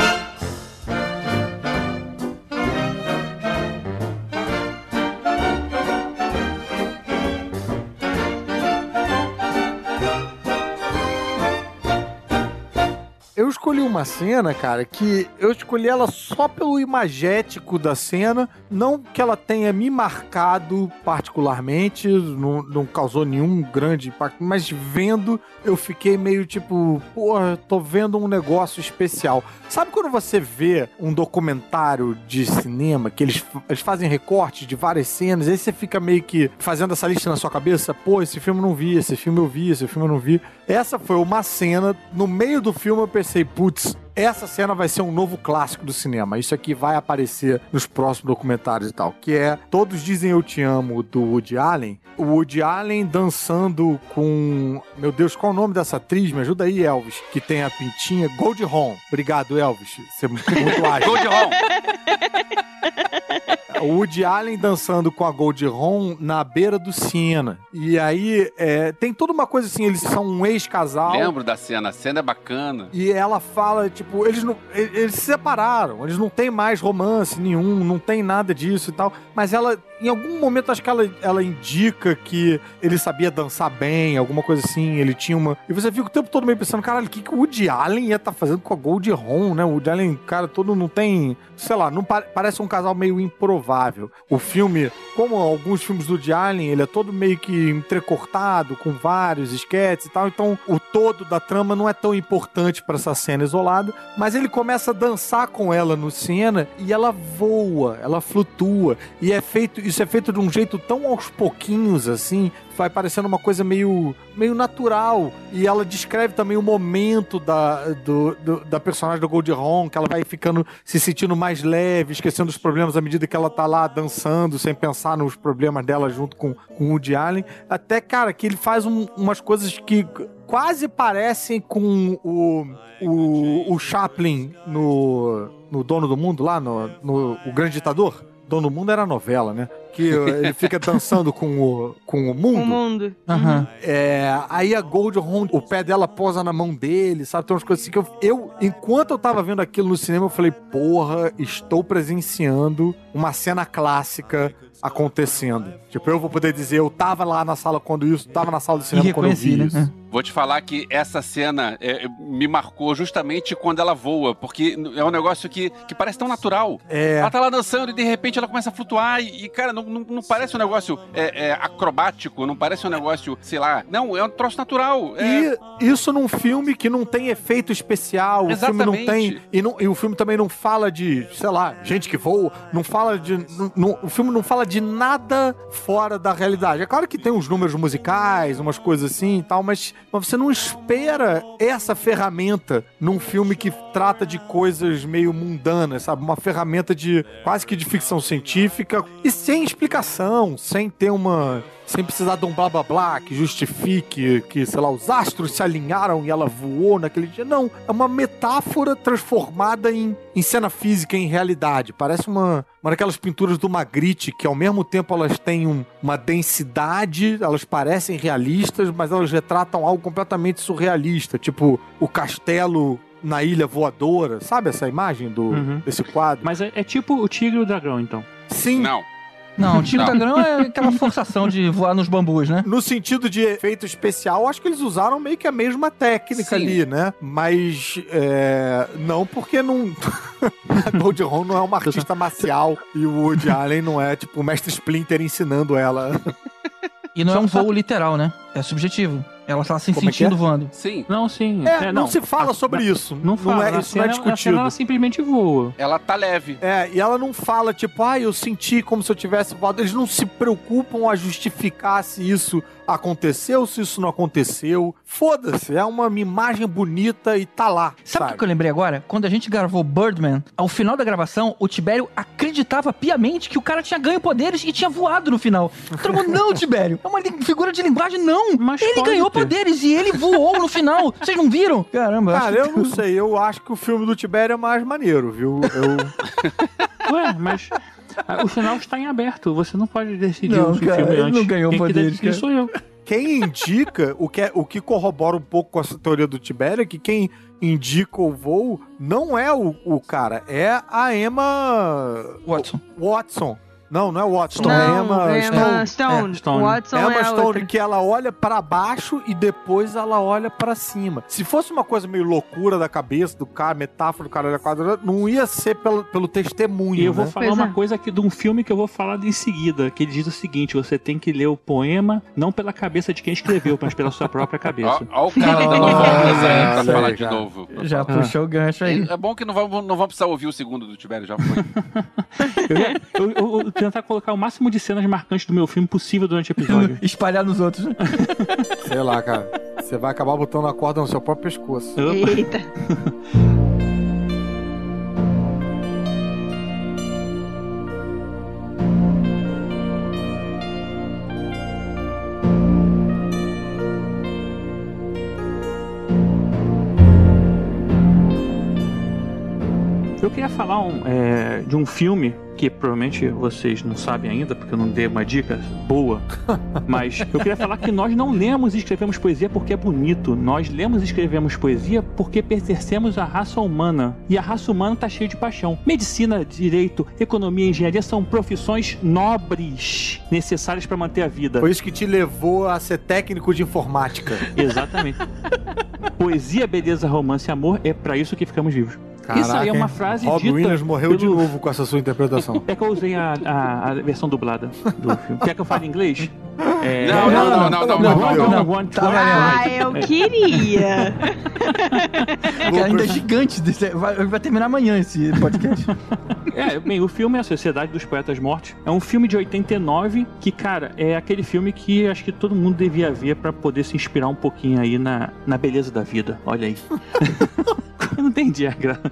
Eu escolhi uma cena, cara, que eu escolhi ela só pelo imagético da cena, não que ela tenha me marcado particularmente, não, não causou nenhum grande impacto, mas vendo eu fiquei meio tipo, porra, tô vendo um negócio especial. Sabe quando você vê um documentário de cinema que eles, eles fazem recortes de várias cenas, aí você fica meio que fazendo essa lista na sua cabeça, pô, esse filme eu não vi, esse filme eu vi, esse filme eu não vi. Essa foi uma cena, no meio do filme eu pensei, putz, essa cena vai ser um novo clássico do cinema. Isso aqui vai aparecer nos próximos documentários e tal. Que é Todos Dizem Eu Te Amo, do Woody Allen. O Woody Allen dançando com. Meu Deus, qual é o nome dessa atriz? Me ajuda aí, Elvis. Que tem a pintinha. Gold Ron. Obrigado, Elvis. Você é muito ágil. Gold Ron. O Woody Allen dançando com a Gold Ron na beira do Siena. E aí é, tem toda uma coisa assim, eles são um ex-casal. Lembro da cena, a cena é bacana. E ela fala, tipo, eles não. Eles se separaram, eles não têm mais romance nenhum, não tem nada disso e tal. Mas ela, em algum momento, acho que ela, ela indica que ele sabia dançar bem, alguma coisa assim. Ele tinha uma. E você fica o tempo todo meio pensando, caralho, o que, que o Woody Allen ia estar fazendo com a Gold Ron, né? O Woody Allen, cara, todo não tem. Sei lá, não pa- parece um casal meio improvável. O filme, como alguns filmes do Woody Allen, ele é todo meio que entrecortado, com vários esquetes e tal. Então, o todo da trama não é tão importante pra essa cena isolada. Mas ele começa a dançar com ela no cena e ela voa, ela flutua. E é feito, isso é feito de um jeito tão aos pouquinhos, assim, vai parecendo uma coisa meio, meio natural. E ela descreve também o momento da, do, do- da personagem do Gold Ron, que ela vai ficando, se sentindo mais leve, esquecendo os problemas à medida que ela tá lá dançando, sem pensar nos problemas dela junto com, com o Woody Allen. Até, cara, que ele faz um- umas coisas que quase parecem com o, o, o Chaplin no, no Dono do Mundo, lá no, no O Grande Ditador. Dono do Mundo era novela, né? Que ele fica dançando com o, com o mundo. O mundo. Aham. É, aí a Gold Ron, o pé dela posa na mão dele, sabe? Tem umas coisas assim que eu, eu, enquanto eu tava vendo aquilo no cinema, eu falei, porra, estou presenciando uma cena clássica acontecendo. Tipo, eu vou poder dizer, eu tava lá na sala quando isso, tava na sala do E cinema quando eu vi né? isso. Vou te falar que essa cena é, me marcou justamente quando ela voa, porque é um negócio que, que parece tão natural. É, Ela tá lá dançando e de repente ela começa a flutuar e, e, cara, não, não, não parece um negócio é, é, acrobático, não parece um negócio, sei lá. Não, é um troço natural. É, E isso num filme que não tem efeito especial, o filme não tem. Exatamente. E, não- e o filme também não fala de, sei lá, gente que voa, não fala de. não- não- o filme não fala de nada fora da realidade. É claro que tem uns números musicais, umas coisas assim e tal, mas, mas você não espera essa ferramenta num filme que trata de coisas meio mundanas, sabe? Uma ferramenta de quase que de ficção científica e sem explicação, sem ter uma sem precisar de um blá blá blá que justifique que, sei lá, os astros se alinharam e ela voou naquele dia. Não, é uma metáfora transformada em, em cena física, em realidade. Parece uma, uma daquelas pinturas do Magritte que ao mesmo tempo elas têm um- uma densidade, elas parecem realistas, mas elas retratam algo completamente surrealista, tipo o castelo na ilha voadora, sabe essa imagem do, Uhum. desse quadro? Mas é, é tipo o tigre e o dragão, então. Sim, Não. Não, o tiro Não. da grão é aquela forçação de voar nos bambus, né? No sentido de efeito especial, acho que eles usaram meio que a mesma técnica Sim. ali, né? Mas é, não porque não. a Gold Ron não é uma artista marcial e o Woody Allen não é tipo o mestre Splinter ensinando ela. E não Só é um voo literal, né? É subjetivo. Ela tá se Como é que sentindo é? voando. Sim. Não, sim. É, não, se a- fala a- sobre isso. Não fala. é, isso não é cena- na cena discutido. ela simplesmente voa. Ela tá leve. É, e ela não fala, tipo, ah, eu senti como se eu tivesse voado. Eles não se preocupam a justificar se isso aconteceu, se isso não aconteceu. Foda-se, é uma imagem bonita e tá lá. Sabe o que eu lembrei agora? Quando a gente gravou Birdman, ao final da gravação, o Tibério acreditava piamente que o cara tinha ganho poderes e tinha voado no final. Todo mundo, não, Tibério, é uma figura de linguagem, não. Mas ele ganhou ter. poderes e ele voou no final. Vocês não viram? Caramba, eu acho Cara, que- eu não sei, eu acho que o filme do Tibério é mais maneiro, viu? Eu... Ué, mas o final está em aberto. Você não pode decidir Não, o cara, filme ele antes. não ganhou Quem que decide cara. sou eu. Quem indica, o que, é, o que corrobora um pouco com essa teoria do Tibério, é que quem indica o voo não é o, o cara, é a Emma Watson. Watson. Não, não é Watson, é Não, Emma Emma Stone. Stone. É, Stone. Watson Emma é Stone, outra. que ela olha pra baixo e depois ela olha pra cima. Se fosse uma coisa meio loucura da cabeça do cara, metáfora do cara da quadra, não ia ser pelo, pelo testemunho. E eu vou né? falar Pois uma é. coisa aqui de um filme que eu vou falar em seguida, que ele diz o seguinte: você tem que ler o poema não pela cabeça de quem escreveu, mas pela sua própria cabeça. ó o cara dando Ah, voltas aí é, pra falar de novo. Já puxou o gancho aí. É bom que não vamos, não vamos precisar ouvir o segundo do Tibério, já foi. Eu, eu, eu, vou tentar colocar o máximo de cenas marcantes do meu filme possível durante o episódio. Espalhar nos outros, né? Sei lá, cara. Você vai acabar botando a corda no seu próprio pescoço. Opa. Eita. Eu queria falar um, é, de um filme que provavelmente vocês não sabem ainda, porque eu não dei uma dica boa, mas eu queria falar que nós não lemos e escrevemos poesia porque é bonito. Nós lemos e escrevemos poesia porque pertencemos à raça humana. E a raça humana tá cheia de paixão. Medicina, direito, economia e engenharia são profissões nobres necessárias para manter a vida. Foi isso que te levou a ser técnico de informática. Exatamente. Poesia, beleza, romance e amor é para isso que ficamos vivos. Isso aí é uma frase Rob dita Williams morreu de pelo- novo com essa sua interpretação. É que eu usei a, a- a versão dublada do filme. Quer que eu fale em inglês? É... Não, não, não, não, não, não, não. não, one, Tá Ah, eu queria. Que ainda é gigante. desse- Vai, vai terminar amanhã esse podcast. É, bem, o filme é A Sociedade dos Poetas Mortos. É um filme de 89 que, cara, é aquele filme que acho que todo mundo devia ver pra poder se inspirar um pouquinho aí na, na beleza da vida. Olha aí. Eu não entendi a graça.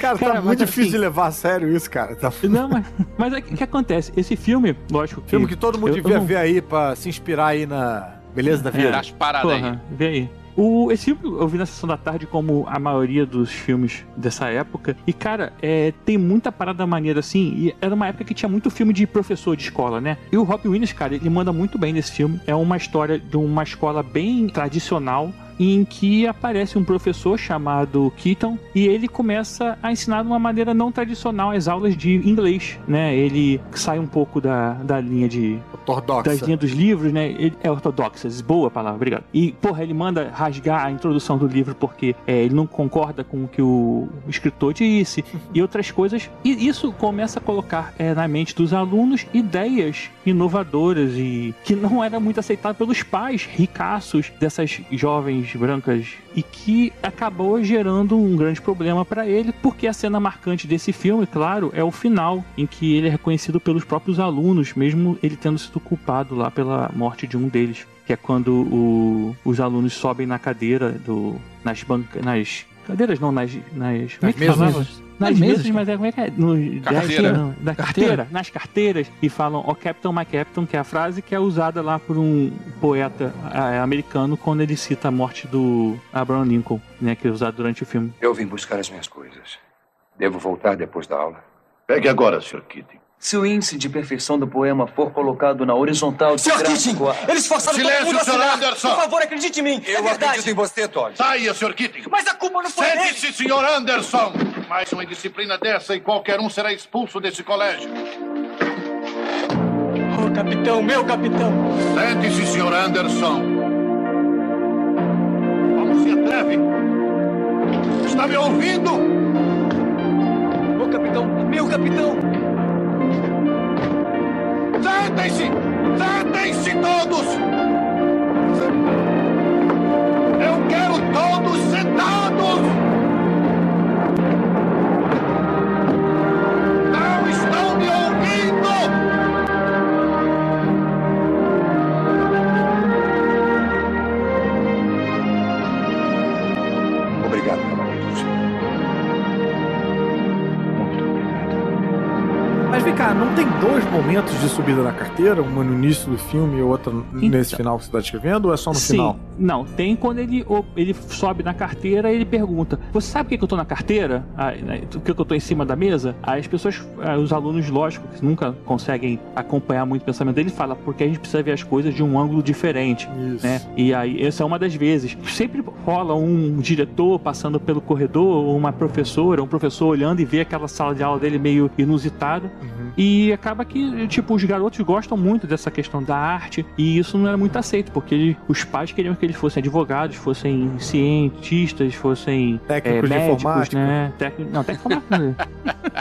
Cara, Cara, tá muito difícil assim- de levar a sério isso, cara. Tá... Não, mas, mas é que o que acontece? Esse filme, lógico que. Filme que todo mundo eu- devia eu não- ver aí pra se inspirar aí na beleza da vida. Das paradas aí. Porra, vê aí. O, esse filme eu vi na sessão da tarde como a maioria dos filmes dessa época. E, cara, é, tem muita parada maneira assim. E era uma época que tinha muito filme de professor de escola, né? E o Rob Williams, cara, ele manda muito bem nesse filme. É uma história de uma escola bem tradicional. Em que aparece um professor chamado Keaton e ele começa a ensinar de uma maneira não tradicional as aulas de inglês, né? Ele sai um pouco da, da linha de das Ortodoxa. linhas dos livros, né? Ele é ortodoxas, boa palavra, obrigado. E, porra, ele manda rasgar a introdução do livro porque é, ele não concorda com o que o escritor disse e outras coisas. E isso começa a colocar é, na mente dos alunos ideias inovadoras e que não era muito aceitável pelos pais ricaços dessas jovens brancas e que acabou gerando um grande problema para ele, porque a cena marcante desse filme, claro, é o final, em que ele é reconhecido pelos próprios alunos, mesmo ele tendo sido culpado lá pela morte de um deles, que é quando o- os alunos sobem na cadeira do nas bancas, nas cadeiras não, nas nas, é que mesas. Nas mesas, mesas, mas é como é que é? No, Carteira. não, da carteira, nas carteiras, e falam ó Captain, my Captain, que é a frase que é usada lá por um poeta ah, americano quando ele cita a morte do Abraham Lincoln, né, que é usado durante o filme. Eu vim buscar as minhas coisas. Devo voltar depois da aula. Pegue agora, Sr. Keating. Se o índice de perfeição do poema for colocado na horizontal Sr. gráfico... a- Eles forçaram Silêncio, todo mundo a Sr. assinar. Anderson! Por favor, acredite em mim. é Eu verdade. acredito em você, Todd. Saia, Sr. Keating. Mas a culpa não foi dele. Sente-se, Sr. Anderson. Mais uma indisciplina dessa e qualquer um será expulso desse colégio. Oh, capitão, meu capitão. Sente-se, Sr. Anderson. Como se atreve? Está me ouvindo? Ô, capitão, meu capitão. Sentem-se! Sentem-se todos! Eu quero todos sentados! Vem cá, não tem dois momentos de subida na carteira? Uma no início do filme e outra nesse final que você tá descrevendo? Ou é só no Sim, final? Não, tem quando ele, o- ele sobe na carteira e ele pergunta: Você sabe por que, que eu tô na carteira? Ah, né, Por que, que eu tô em cima da mesa? Aí as pessoas, ah, os alunos, lógico, que nunca conseguem acompanhar muito o pensamento dele, fala porque a gente precisa ver as coisas de um ângulo diferente. Isso. né? E aí, essa é uma das vezes. Sempre rola um diretor passando pelo corredor, ou uma professora, um professor olhando e vê aquela sala de aula dele meio inusitada. E acaba que, tipo, os garotos gostam muito dessa questão da arte, e isso não era muito aceito, porque os pais queriam que eles fossem advogados, fossem cientistas, fossem Técnicos é, de médicos, informática. né? Técnico, não, técnico de informática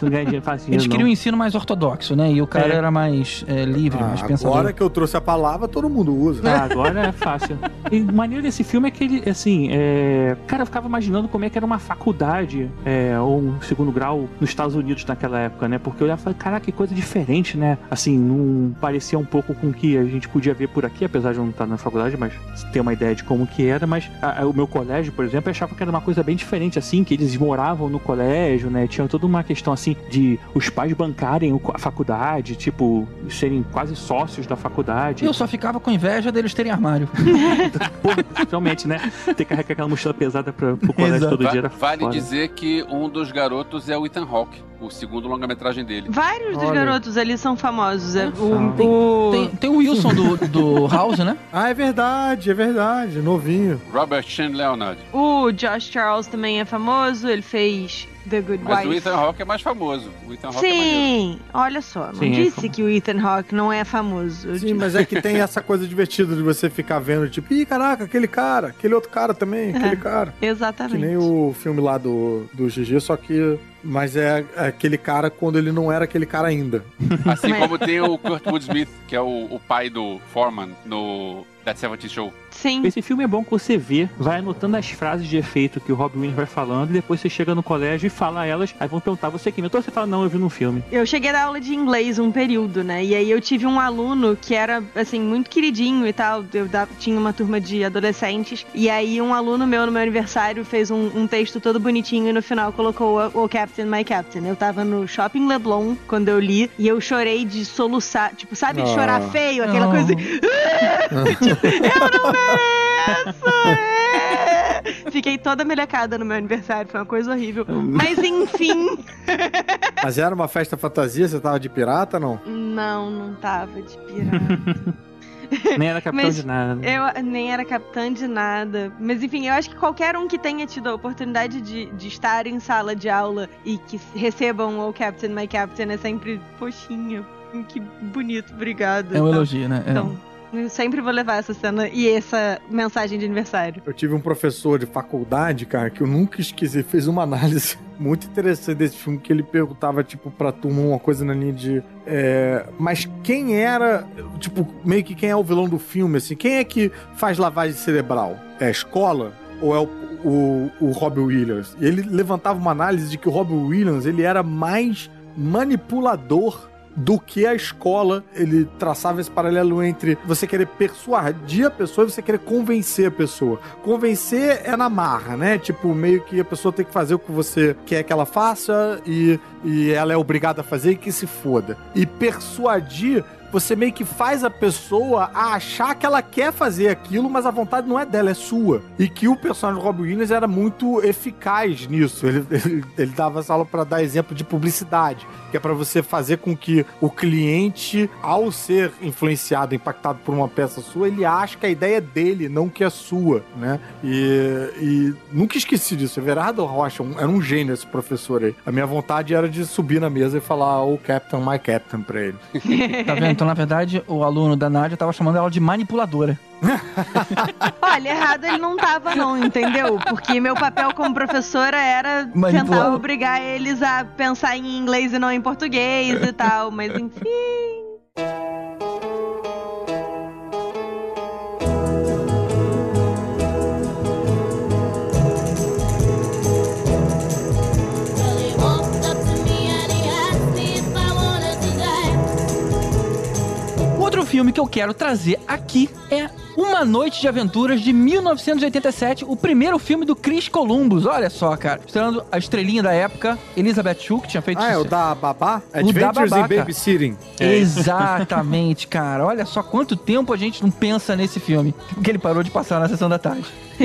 não ganha dinheiro, faz dinheiro, Eles queriam um ensino mais ortodoxo, né? E o cara É. era mais é, livre, mais Ah, pensador. agora que eu trouxe a palavra, todo mundo usa. Ah, agora é fácil. E o maneiro desse filme é que ele, assim, é... cara, eu ficava imaginando como é que era uma faculdade é, ou um segundo grau nos Estados Unidos naquela época, né? Porque eu olhava e falei, caraca, que coisa diferente, né? Assim, não parecia um pouco com o que a gente podia ver por aqui, apesar de eu não estar na faculdade, mas ter uma ideia colégio como que era, mas a- a- o meu colégio, por exemplo, achava que era uma coisa bem diferente, assim, que eles moravam no colégio, né? Tinha toda uma questão, assim, de os pais bancarem a faculdade, tipo, serem quase sócios da faculdade. Eu só ficava com inveja deles terem armário. Realmente, né? Ter que carregar aquela mochila pesada pra, pro colégio Exato. todo dia era vale foda. dizer que um dos garotos é o Ethan Hawke, o segundo longa-metragem dele. Vários dos Olha. garotos ali são famosos. É, o, tem- o- Tem, tem o Wilson do, do House, né? Ah, é verdade, é verdade. Novinho. Robert Sean Leonard. o Josh Charles também é famoso. Ele fez The Good Mas o Wife. Ethan Hawke é mais famoso. O Ethan Hawke é. Sim, olha só, não Sim, é disse famoso. que o Ethan Hawke não é famoso. Sim, mas é que tem essa coisa divertida de você ficar vendo, tipo, ih, caraca, aquele cara, aquele outro cara também, aquele cara. Que Exatamente. nem o filme lá do, do GG, só que. Mas é aquele cara quando ele não era aquele cara ainda. Assim como tem o Kurtwood Smith, que é o, o pai do Foreman no That 70 Show. Sim. Esse filme é bom que você vê, vai anotando as frases de efeito que o Rob Williams vai falando, e depois você chega no colégio e fala elas, aí vão perguntar, você que inventou? Você fala, não, eu vi num filme. Eu cheguei a dar aula de inglês um período, né? E aí eu tive um aluno que era, assim, muito queridinho e tal. Eu da- tinha uma turma de adolescentes. E aí um aluno meu no meu aniversário fez um, um texto todo bonitinho e no final colocou o, o Captain, My Captain. Eu tava no Shopping Leblon quando eu li e eu chorei de soluçar. Tipo, sabe de Ah. chorar feio? Aquela Oh. coisa assim. Tipo, eu não mereço! É! Fiquei toda melecada no meu aniversário. Foi uma coisa horrível. Mas enfim. Mas era uma festa fantasia, você tava de pirata, não? Não, não tava de pirata. Nem era capitão Mas de nada. né? Eu nem era capitã de nada. Mas enfim, eu acho que qualquer um que tenha tido a oportunidade de, de estar em sala de aula e que recebam o Captain, My Captain é sempre, poxinha, que bonito, obrigado. É um Então- elogio, né? É. Eu sempre vou levar essa cena e essa mensagem de aniversário. Eu tive um professor de faculdade, cara, que eu nunca esqueci, fez uma análise muito interessante desse filme, que ele perguntava, tipo, pra turma uma coisa na linha de. é, mas quem era, tipo, meio que quem é o vilão do filme, assim? Quem é que faz lavagem cerebral? É a escola? Ou é o, o, o Robbie Williams? E ele levantava uma análise de que o Robbie Williams, ele era mais manipulador do que a escola. Ele traçava esse paralelo entre você querer persuadir a pessoa e você querer convencer a pessoa. Convencer é na marra, né? Tipo, meio que a pessoa tem que fazer o que você quer que ela faça e, e ela é obrigada a fazer e que se foda. E persuadir você meio que faz a pessoa a achar que ela quer fazer aquilo, mas a vontade não é dela, é sua. E que o personagem do Williams era muito eficaz nisso. Ele, ele, ele dava essa aula para dar exemplo de publicidade, que é para você fazer com que o cliente, ao ser influenciado, impactado por uma peça sua, ele acha que a ideia é dele, não que é sua, né? E, e nunca esqueci disso. Everardo Rocha um- era um gênio esse professor aí. A minha vontade era de subir na mesa e falar o Captain, my Captain pra ele. Tá vendo? Então, na verdade, o aluno da Nádia tava chamando ela de manipuladora. Olha, errado ele não tava, não, entendeu? Porque meu papel como professora era tentar obrigar eles a pensar em inglês e não em português e tal, mas enfim. Filme que eu quero trazer aqui é Uma Noite de Aventuras de 1987, o primeiro filme do Chris Columbus. Olha só, cara. Estrelando a estrelinha da época, Elizabeth Shue, que tinha feito Ah, é o sucesso. da Babá? O da Adventures Babá, in. Babysitting. Exatamente, cara. Olha só quanto tempo a gente não pensa nesse filme. Porque ele parou de passar na sessão da tarde.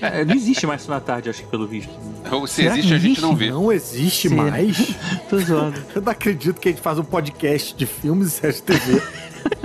É, não existe mais isso na tarde, acho que pelo visto. Ou se Será que existe, a gente não vê. Não existe Será? mais. Tô zoando. Eu não acredito que a gente faz um podcast de filmes e séries de TV.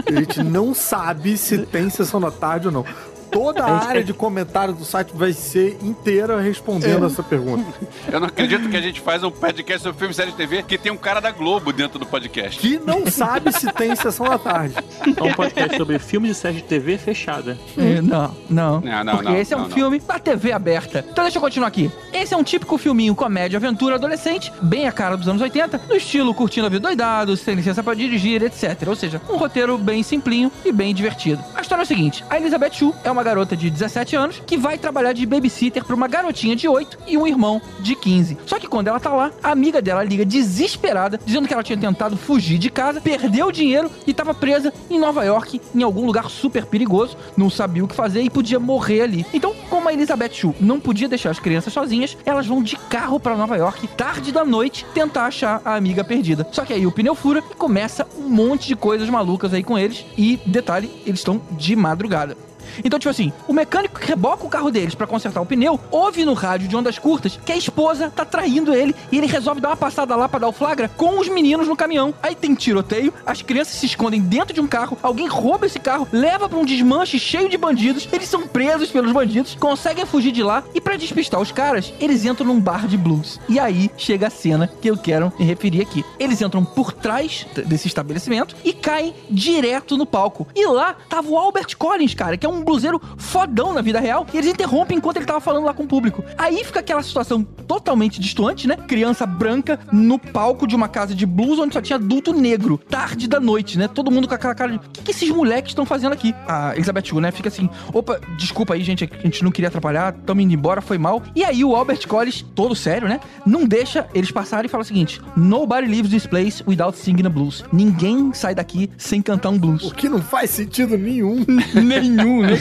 A gente não sabe se tem sessão da tarde ou não. Toda a área de comentário do site vai ser inteira respondendo essa pergunta. Eu não acredito que a gente faz um podcast sobre filme e série de TV que tem um cara da Globo dentro do podcast. Que não sabe se tem sessão da tarde. É um podcast sobre filmes e séries de TV fechada. É, Não, não. Não, não, Porque não, esse é um não, não. filme da TV aberta. Então deixa eu continuar aqui. Esse é um típico filminho comédia, aventura, adolescente, bem a cara dos anos 80, no estilo curtindo a vida doidado, sem licença pra dirigir, etc. Ou seja, um roteiro bem simplinho e bem divertido. A história é o seguinte: a Elizabeth Shue é uma uma garota de 17 anos que vai trabalhar de babysitter pra uma garotinha de 8 e um irmão de 15. Só que quando ela tá lá, a amiga dela liga desesperada, dizendo que ela tinha tentado fugir de casa, perdeu o dinheiro e tava presa em Nova York, em algum lugar super perigoso, não sabia o que fazer e podia morrer ali. Então, como a Elizabeth Shue não podia deixar as crianças sozinhas, elas vão de carro pra Nova York, tarde da noite, tentar achar a amiga perdida. Só que aí o pneu fura e começa um monte de coisas malucas aí com eles. E, detalhe, eles estão de madrugada. Então, tipo assim, o mecânico que reboca o carro deles pra consertar o pneu, ouve no rádio de ondas curtas que a esposa tá traindo ele e ele resolve dar uma passada lá pra dar o flagra com os meninos no caminhão. Aí tem tiroteio, as crianças se escondem dentro de um carro, alguém rouba esse carro, leva pra um desmanche cheio de bandidos, eles são presos pelos bandidos, conseguem fugir de lá e pra despistar os caras, eles entram num bar de blues. E aí chega a cena que eu quero me referir aqui. Eles entram por trás desse estabelecimento e caem direto no palco. E lá tava o Albert Collins, cara, que é um bluseiro fodão na vida real, e eles interrompem enquanto ele tava falando lá com o público. Aí fica aquela situação totalmente distante, né? Criança branca no palco de uma casa de blues onde só tinha adulto negro. Tarde da noite, né? Todo mundo com aquela cara de. O que, que esses moleques estão fazendo aqui? A Elizabeth Shue, né? Fica assim: opa, desculpa aí, gente, a gente não queria atrapalhar, tamo indo embora, foi mal. E aí o Albert Collins, todo sério, né? Não deixa eles passarem e fala o seguinte: Nobody leaves this place without singing a blues. Ninguém sai daqui sem cantar um blues. O que não faz sentido nenhum. Nenhum, né?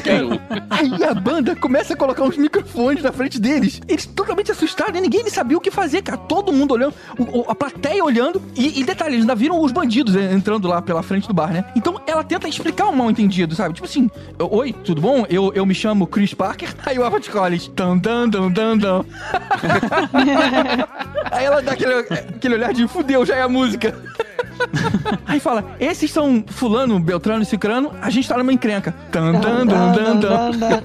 Aí a banda começa a colocar uns microfones na frente deles. Eles totalmente assustados, né? Ninguém sabia o que fazer, cara. Todo mundo olhando, o- o- a plateia olhando. E, e detalhe, eles ainda viram os bandidos né, entrando lá pela frente do bar, né? Então ela tenta explicar um mal entendido, sabe? Tipo assim, oi, tudo bom? Eu, eu me chamo Chris Parker. Aí o Albert Collins, tan, tan, tan, tan. Aí ela dá aquele, aquele olhar de fudeu, já é a música. Aí fala, esses são fulano, beltrano e cicrano, a gente tá numa encrenca. Tan, tan, tan, tan, tan.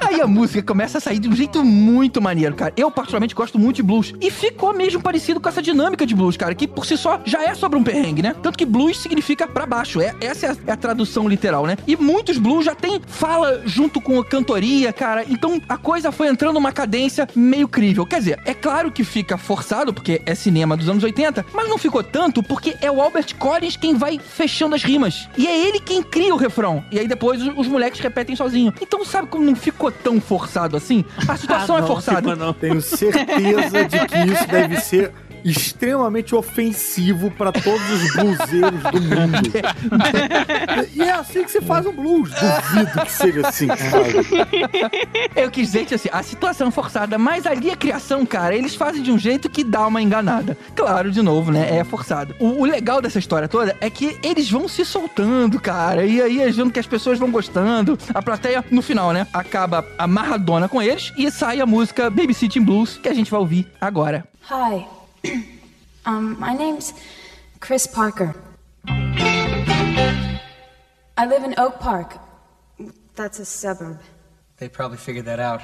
Aí a música começa a sair de um jeito muito maneiro, cara. Eu, particularmente, gosto muito de blues. E ficou mesmo parecido com essa dinâmica de blues, cara, que por si só já é sobre um perrengue, né? Tanto que blues significa pra baixo. É, essa é a, é a tradução literal, né? E muitos blues já tem fala junto com a cantoria, cara. Então a coisa foi entrando numa cadência meio crível. Quer dizer, é claro que fica forçado, porque é cinema dos anos 80, mas não ficou tanto porque é o Albert Collins quem vai fechando as rimas. E é ele quem cria o refrão. E aí depois os, os moleques repetem sozinho. Então sabe como não ficou tão forçado assim? A situação Ah, é não, forçada. ficou não. Tenho certeza de que isso deve ser extremamente ofensivo pra todos os bluseiros do mundo. e é assim que se faz um blues. Duvido que seja assim, sabe? Eu quis dizer que assim, a situação é forçada, mas ali a criação, cara, eles fazem de um jeito que dá uma enganada. Claro, de novo, né? É forçado. O, o legal dessa história toda é que eles vão se soltando, cara. E aí eles vendo que as pessoas vão gostando. A plateia, no final, né? Acaba amarradona com eles e sai a música Babysitting Blues, que a gente vai ouvir agora. Hi. um, my name's Chris Parker. I live in Oak Park. That's a suburb. They probably figured that out.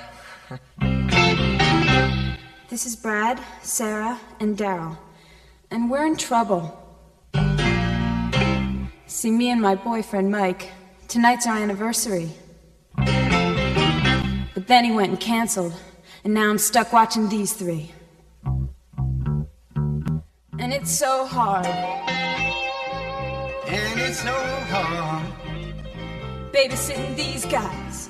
This is Brad, Sarah, and Daryl. And we're in trouble. See, me and my boyfriend Mike, tonight's our anniversary. But then he went and canceled, and now I'm stuck watching these three. And it's so hard. And it's so hard. babysitting these guys.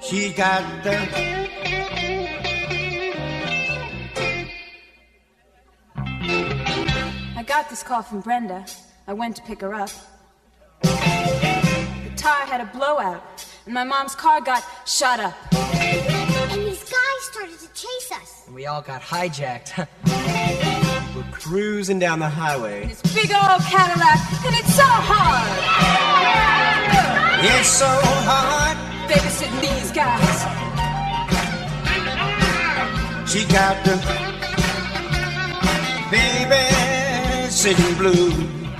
She got the I got this call from Brenda. I went to pick her up. The tire had a blowout, and my mom's car got shot up. And these guys started to chase us. and we all got hijacked. We're cruising down the highway. This big old Cadillac, and it's so hard. It's so hard. Babysitting these guys. She got the baby sitting blue.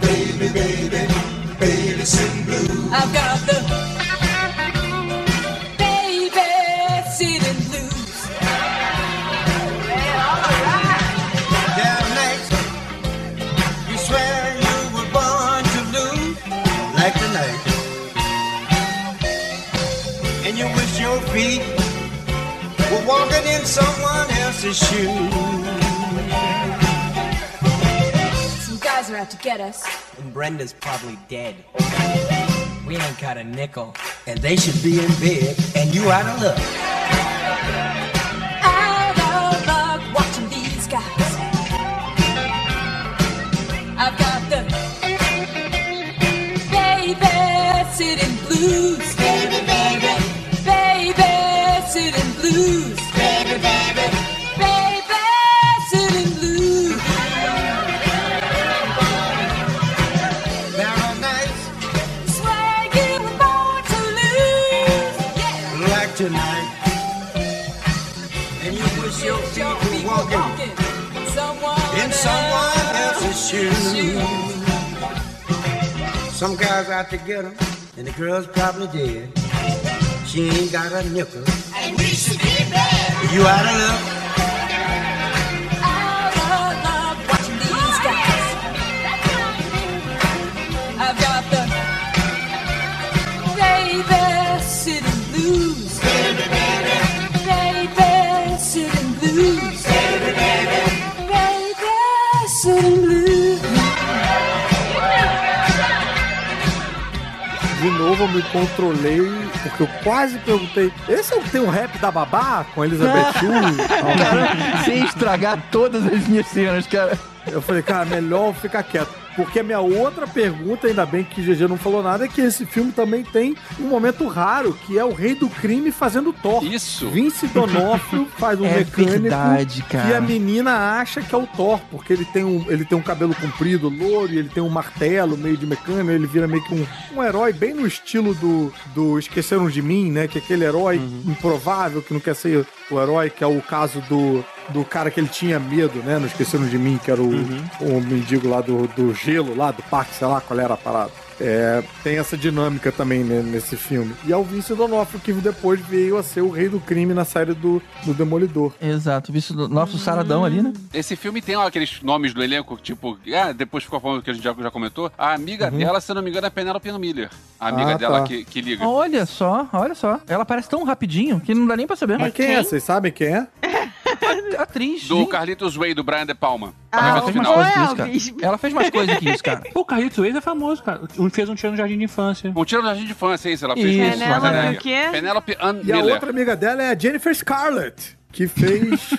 Baby, baby, baby sitting blue. I've got the walking in someone else's shoes. Some guys guys are out to get us. And Brenda's probably dead. We ain't got a nickel. And they should be in bed, and you out of luck. Some guys out to get get 'em, and the girl's probably dead. She ain't got a nickel. And we should be bad. You out of luck. Novo eu me controlei, porque eu quase perguntei: esse é o um rap da babá com a Elizabeth sem estragar todas as minhas cenas, cara. Eu falei, cara, melhor ficar quieto. Porque a minha outra pergunta, ainda bem que GG não falou nada, é que esse filme também tem um momento raro, que é o rei do crime fazendo Thor. Isso. Vince Donofrio faz um É mecânico verdade, cara. que a menina acha que é o Thor, porque ele tem um, ele tem um cabelo comprido, louro, e ele tem um martelo meio de mecânico, ele vira meio que um, um herói bem no estilo do, do Esqueceram de Mim, né? Que é aquele herói improvável que não quer ser o herói, que é o caso do, do cara que ele tinha medo, né? Não Esqueceram de Mim, que era o, o mendigo lá do, do gelo, lá do parque, sei lá qual era a parada. É, tem essa dinâmica também né, nesse filme. E é o Vince Donofrio que depois veio a ser o rei do crime na série do, do Demolidor. Exato, visto do nosso saradão ali, né? Esse filme tem ó, aqueles nomes do elenco, tipo, ah, depois ficou falando que a gente já, já comentou. A amiga dela, se eu não me engano, é Penelope Miller. A amiga Ah, dela tá. que, que liga. Olha só, olha só. Ela parece tão rapidinho que não dá nem pra saber. Mas quem é? Vocês sabem quem é? Atriz. Do gente. Carlitos Way, do Brian De Palma. Ah, ela Pagamento fez mais coisa que isso, cara. Ela fez mais coisa que isso, cara. Pô, o Carlitos Reis é famoso, cara. Um fez um tiro no jardim de infância. Um tiro no jardim de infância, é isso. Ela fez Isso, isso. Penélope É, o quê? Penélope Ann E a Miller. outra amiga dela é a Jennifer Scarlett, que fez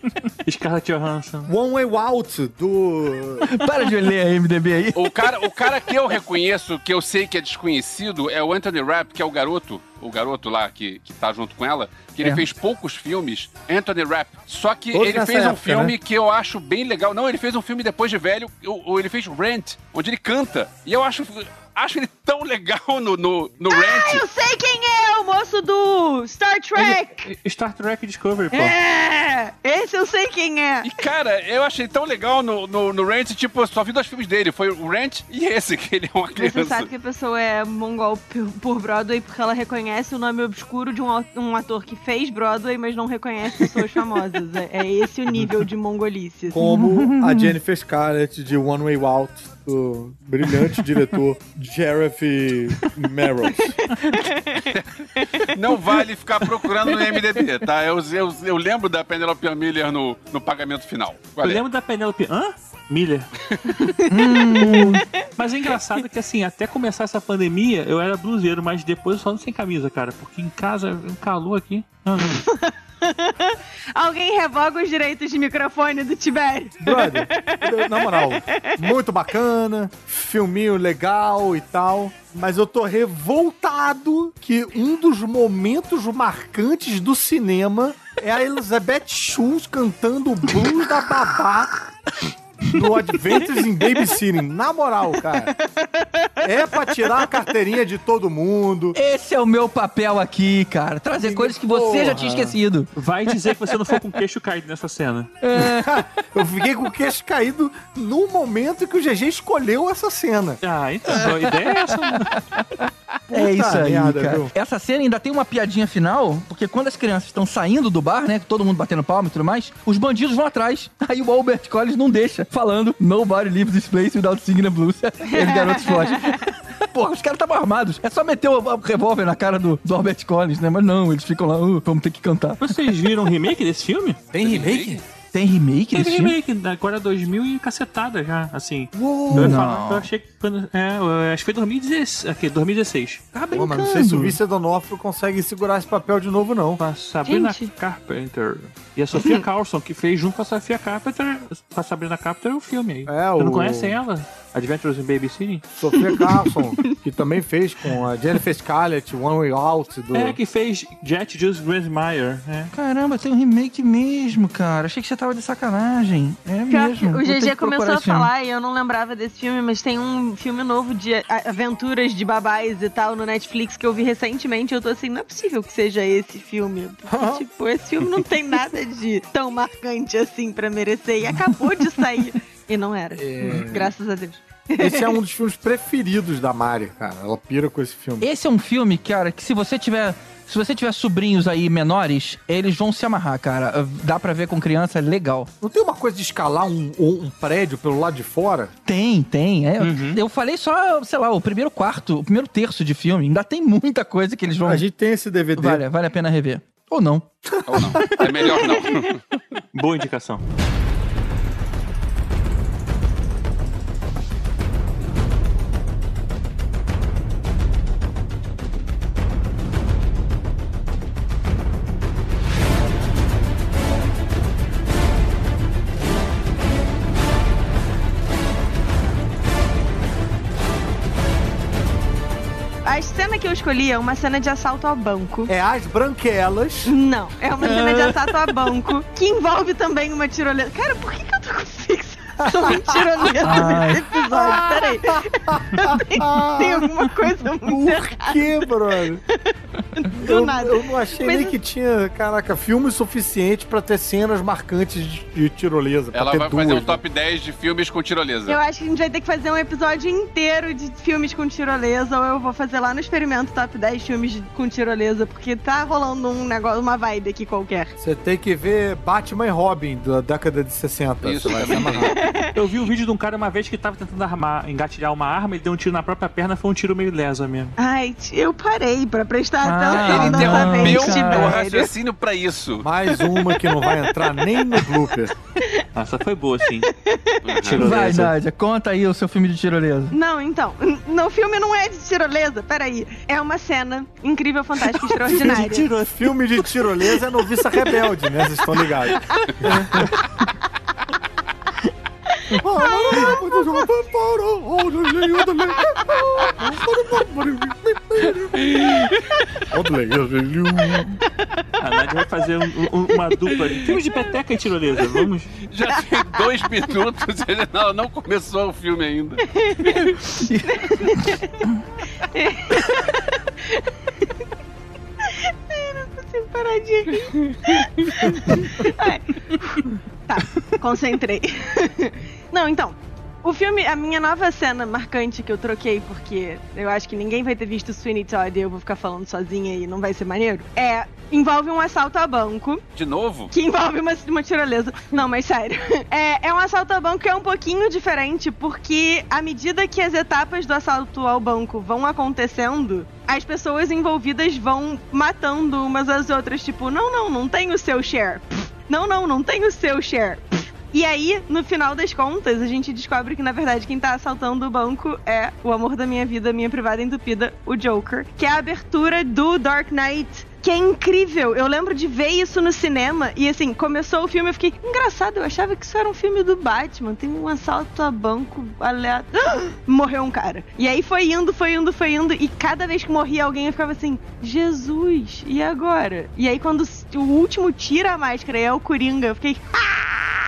Scarlett Johansson. One Way Out do. Para de ler a MDB aí. O cara, o cara que eu reconheço, que eu sei que é desconhecido, é o Anthony Rapp, que é o garoto, o garoto lá que, que tá junto com ela, que ele É. fez poucos filmes, Anthony Rapp. Só que Todos ele fez um época, filme né? que eu acho bem legal. Não, ele fez um filme depois de velho, ou, ou ele fez Rent, onde ele canta. E eu acho, acho ele tão legal no, no, no Ah, Rent. eu sei quem é! O moço do Star Trek! Star Trek Discovery, pô. É! Esse eu sei quem é! E, cara, eu achei tão legal no, no, no Rent, tipo, eu só vi dois filmes dele. Foi o Rent e esse, que ele é uma criança. Você sabe que a pessoa é mongol por- Broadway porque ela reconhece o nome obscuro de um, um ator que fez Broadway, mas não reconhece pessoas famosas. É, é esse o nível de mongolice. Como a Jennifer Scarlett de One Way Out, do brilhante diretor Sheriff Merrill. Não vale ficar procurando no MDB, tá? Eu, eu, eu lembro da Penelope Miller no, no pagamento final. Eu lembro da Penélope. Hã? Miller. mas é engraçado que, assim, até começar essa pandemia, eu era bluseiro, mas depois eu só não sem camisa, cara. Porque em casa, um calor aqui. Não, não. Alguém revoga os direitos de microfone do Tibério. Brother, na moral, muito bacana, filminho legal e tal. Mas eu tô revoltado que um dos momentos marcantes do cinema é a Elizabeth Schultz cantando o blues da babá no Adventures in Babysitting. Na moral, cara. É pra tirar a carteirinha de todo mundo. Esse é o meu papel aqui, cara. Trazer coisas que você já tinha Porra. esquecido. Vai dizer que você não foi com o queixo caído nessa cena. Eu fiquei com o queixo caído no momento que o GG escolheu essa cena. Ah, então, a ideia é essa. É isso aí, merda, cara. viu? Essa cena ainda tem uma piadinha final, porque quando as crianças estão saindo do bar, né, todo mundo batendo palma e tudo mais, os bandidos vão atrás. Aí o Albert Collins não deixa, falando Nobody leaves this place without singing the blues. E os garotos fogem. Porra, os caras estavam armados. É só meter o, o revólver na cara do, do Albert Collins, né? Mas não, eles ficam lá, "Uh, vamos ter que cantar. Vocês viram o remake desse filme? Tem remake? Tem remake Teve desse filme? remake, agora 2000 e cacetada já, assim. Uou, eu, não. falar, eu achei que. quando- É, eu acho que foi 2016. Aqui, 2016. Tá Pô, mas não sei se o Vice Donofrio consegue segurar esse papel de novo, não. Com a Sabrina Gente. Carpenter. E a Sofia Carlson, que fez junto com a Sofia Carpenter, com a Sabrina Carpenter, o filme aí. É, Você não o- conhece ela? Adventures in Babysitting? Sofia Carlson, que também fez com a Jennifer Scarlett, One Way Out. Do... É, que fez Jet Juice Grandmeyer. É. Caramba, tem um remake mesmo, cara. Achei que você tava de sacanagem. É Pior mesmo. o GG começou a falar e eu não lembrava desse filme, mas tem um filme novo de aventuras de babás e tal no Netflix que eu vi recentemente. Eu tô assim, não é possível que seja esse filme. Porque, tipo, esse filme não tem nada de tão marcante assim pra merecer. E acabou de sair. E não era. Graças a Deus. Esse é um dos filmes preferidos da Mari, cara. Ela pira com esse filme. Esse é um filme, cara, que se você tiver. Se você tiver sobrinhos aí menores, eles vão se amarrar, cara. Dá pra ver com criança, é legal. Não tem uma coisa de escalar um, um prédio pelo lado de fora? Tem, tem. É, Uhum. Eu falei só, sei lá, o primeiro quarto, o primeiro terço de filme. Ainda tem muita coisa que eles vão. A gente tem esse DVD. Vale, vale a pena rever. Ou não. Ou não. É melhor não. Boa indicação. Eu escolhi é uma cena de assalto ao banco. É as branquelas. Não, é uma cena de assalto a banco que envolve também uma tirolesa. Cara, por que, que eu tô com tirolesa Ai. nesse episódio? Peraí. tem, tem alguma coisa muito errada. Por que, brother? Do eu, nada. eu não achei Mas nem que tinha, caraca, filme suficiente pra ter cenas marcantes de, de tirolesa. Ela vai duas, fazer um né? top 10 de filmes com tirolesa. Eu acho que a gente vai ter que fazer um episódio inteiro de filmes com tirolesa, ou eu vou fazer lá no experimento top 10 filmes com tirolesa, porque tá rolando um negócio, uma vibe aqui qualquer. Você tem que ver Batman e Robin da década de 60. Isso, vai se também. amarrar. Eu vi um vídeo de um cara uma vez que tava tentando armar, engatilhar uma arma, ele deu um tiro na própria perna, foi um tiro meio lesa mesmo. Ai, eu parei pra prestar Ah, atenção Ele nessa interrompeu Tibério. raciocínio pra isso. Mais uma que não vai entrar nem no blooper. Essa foi boa, sim. Vai, Tirolesa. Nádia, conta aí o seu filme de tirolesa. Não, então, no filme não é de tirolesa, peraí. É uma cena incrível, fantástica, extraordinária. Filme de tirolesa é noviça rebelde, né? Vocês estão ligados. A Nádia vai fazer um- um- uma dupla de filmes de peteca e tirolesa. Vamos. Já tem dois minutos e ele não, não começou o filme ainda. Eu não consigo parar de rir. Ai. Tá, concentrei. Não, então. O filme, a minha nova cena marcante que eu troquei, porque eu acho que ninguém vai ter visto Sweeney Todd e eu vou ficar falando sozinha e não vai ser maneiro, é. Envolve um assalto a banco De novo? que envolve uma, uma tirolesa. Não, mas sério. É, é um assalto ao banco que é um pouquinho diferente, porque à medida que as etapas do assalto ao banco vão acontecendo, as pessoas envolvidas vão matando umas às outras. Tipo, não, não, não tem o seu share. Pff, Não, não, não tem o seu share. Pff. E aí, no final das contas, a gente descobre que, na verdade, quem tá assaltando o banco é o amor da minha vida, minha privada entupida, o Joker. Que é a abertura do Dark Knight que é incrível. Eu lembro de ver isso no cinema e assim, começou o filme eu fiquei, engraçado, eu achava que isso era um filme do Batman. Tem um assalto a banco aleatório. Morreu um cara. E aí foi indo, foi indo, foi indo e cada vez que morria alguém eu ficava assim, Jesus, e agora? E aí quando o último tira a máscara e é o Coringa, eu fiquei, ah!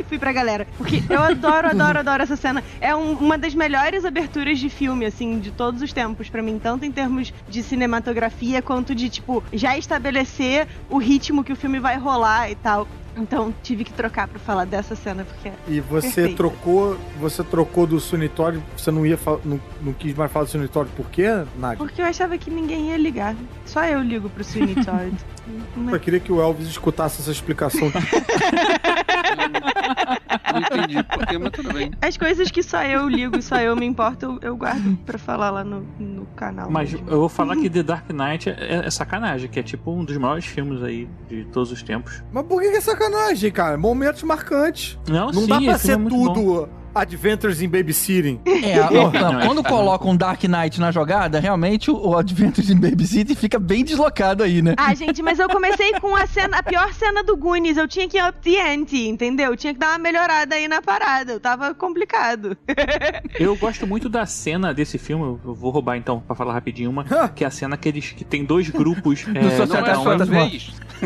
E fui pra galera. Porque eu adoro, adoro, adoro essa cena. É um- uma das melhores aberturas de filme, assim, de todos os tempos, pra mim. Tanto em termos de cinematografia, quanto de, tipo, já estabelecer o ritmo que o filme vai rolar e tal. Então, tive que trocar pra falar dessa cena, porque é E você Perfeita. trocou, você trocou do Sunitório, você não ia não, não quis mais falar do Sunitório, por quê, Nádia? Porque eu achava que ninguém ia ligar. Só eu ligo pro Todd. Eu queria que o Elvis escutasse essa explicação. entendi porque, mas tudo bem. As coisas que só eu ligo, só eu me importo, eu, eu guardo pra falar lá no, no canal. Mas mesmo. eu vou falar que The Dark Knight é, é sacanagem, que é tipo um dos maiores filmes aí de todos os tempos. Mas por que é sacanagem, cara? Momentos marcantes. Não, Não sim, dá pra ser é tudo Adventures in Babysitting. É, Não, é quando colocam um Dark Knight na jogada, realmente o, o Adventures in Babysitting fica bem deslocado aí, né? Ah, gente, mas eu comecei com a cena, a pior cena do Goonies. Eu tinha que ir up the ante, entendeu? Eu tinha que dar uma melhorada aí na parada. Eu tava complicado. Eu gosto muito da cena desse filme, eu vou roubar então pra falar rapidinho uma, que é a cena que eles que tem dois grupos, é, Sociedade cada, um, Fantasma.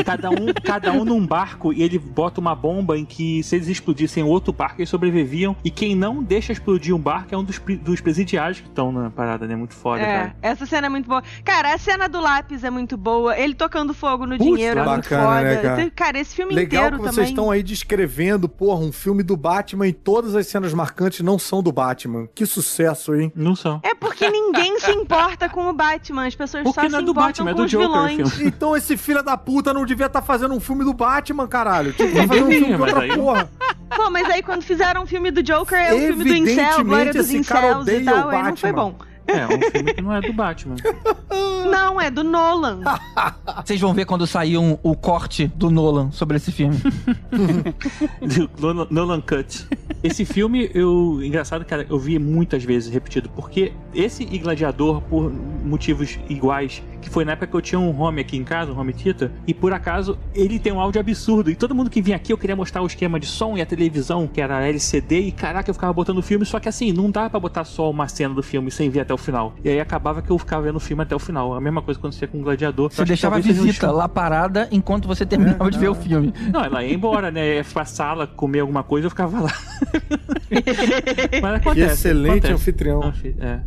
cada um cada um num barco e ele bota uma bomba em que se eles explodissem outro barco eles sobreviviam e quem não deixa explodir um barco é um dos, dos presidiários que estão na parada, né? Muito foda, É, cara. essa cena é muito boa. Cara, a cena do lápis é muito boa. Ele tocando fogo no Putz, dinheiro é muito bacana, foda. né, cara? Cara, esse filme Legal inteiro que vocês também. estão aí descrevendo, porra, um filme do Batman e todas as cenas marcantes não são do Batman. Que sucesso, hein? Não são. É porque ninguém se importa com o Batman. As pessoas Porque só não é se do importam Batman, é do os Joker o vilões. filme. Então esse filho da puta não devia estar fazendo um filme do Batman, caralho. Tinha que estar fazendo um filme de Mas outra aí- porra. Pô, mas aí quando fizeram um filme do Joker, é o filme do Incel, Glória dos Incels e tal, o aí não foi bom. É, um filme que não é do Batman. Não, é do Nolan. Vocês vão ver quando sair um- o corte do Nolan sobre esse filme. Do Nolan, Nolan Cut. Esse filme, eu. Engraçado, cara, eu vi muitas vezes repetido. Porque esse e Gladiador, por motivos iguais, que foi na época que eu tinha um home aqui em casa, um home theater, e por acaso ele tem um áudio absurdo. E todo mundo que vinha aqui eu queria mostrar o esquema de som e a televisão, que era LCD, e caraca, eu ficava botando o filme, só que assim, não dá pra botar só uma cena do filme sem ver até o final. E aí acabava que eu ficava vendo o filme até o final. A mesma coisa você com o Gladiador. Você deixava a visita lá parada enquanto você terminava de ver o filme. não, ela ia embora, né? Ia pra sala comer alguma coisa, eu ficava lá. Mas acontece. Que excelente acontece. anfitrião. Anfi- É.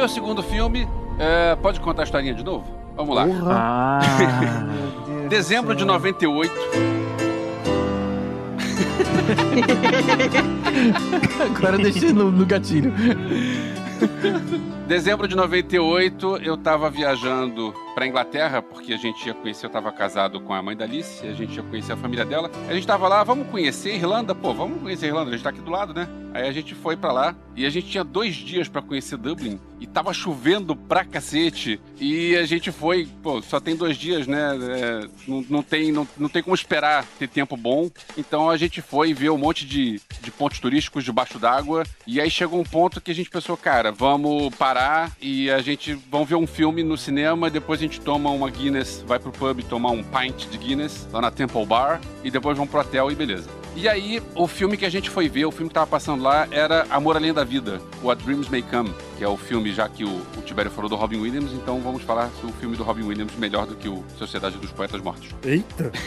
meu segundo filme, é, pode contar a historinha de novo? Vamos lá. Ah, Dezembro de 98. Agora eu deixei no, no gatilho. Dezembro de 98, eu tava viajando pra Inglaterra, porque a gente ia conhecer, eu tava casado com a mãe da Alice, a gente ia conhecer a família dela. A gente tava lá, vamos conhecer a Irlanda? Pô, vamos conhecer a Irlanda, a gente tá aqui do lado, né? Aí a gente foi pra lá e a gente tinha dois dias pra conhecer Dublin e tava chovendo pra cacete. E a gente foi, pô, só tem dois dias, né? É, não, não, tem, não, não tem como esperar ter tempo bom. Então a gente foi ver um monte de, de pontos turísticos debaixo d'água. E aí chegou um ponto que a gente pensou, cara, vamos parar e a gente vamos ver um filme no cinema. Depois a gente toma uma Guinness, vai pro pub tomar um pint de Guinness lá na Temple Bar. E depois vamos pro hotel e beleza. E aí, o filme que a gente foi ver, o filme que tava passando lá, era Amor Além da Vida, What Dreams May Come, que é o filme, já que o, o Tibério falou do Robin Williams, então vamos falar do filme do Robin Williams melhor do que o Sociedade dos Poetas Mortos. Eita.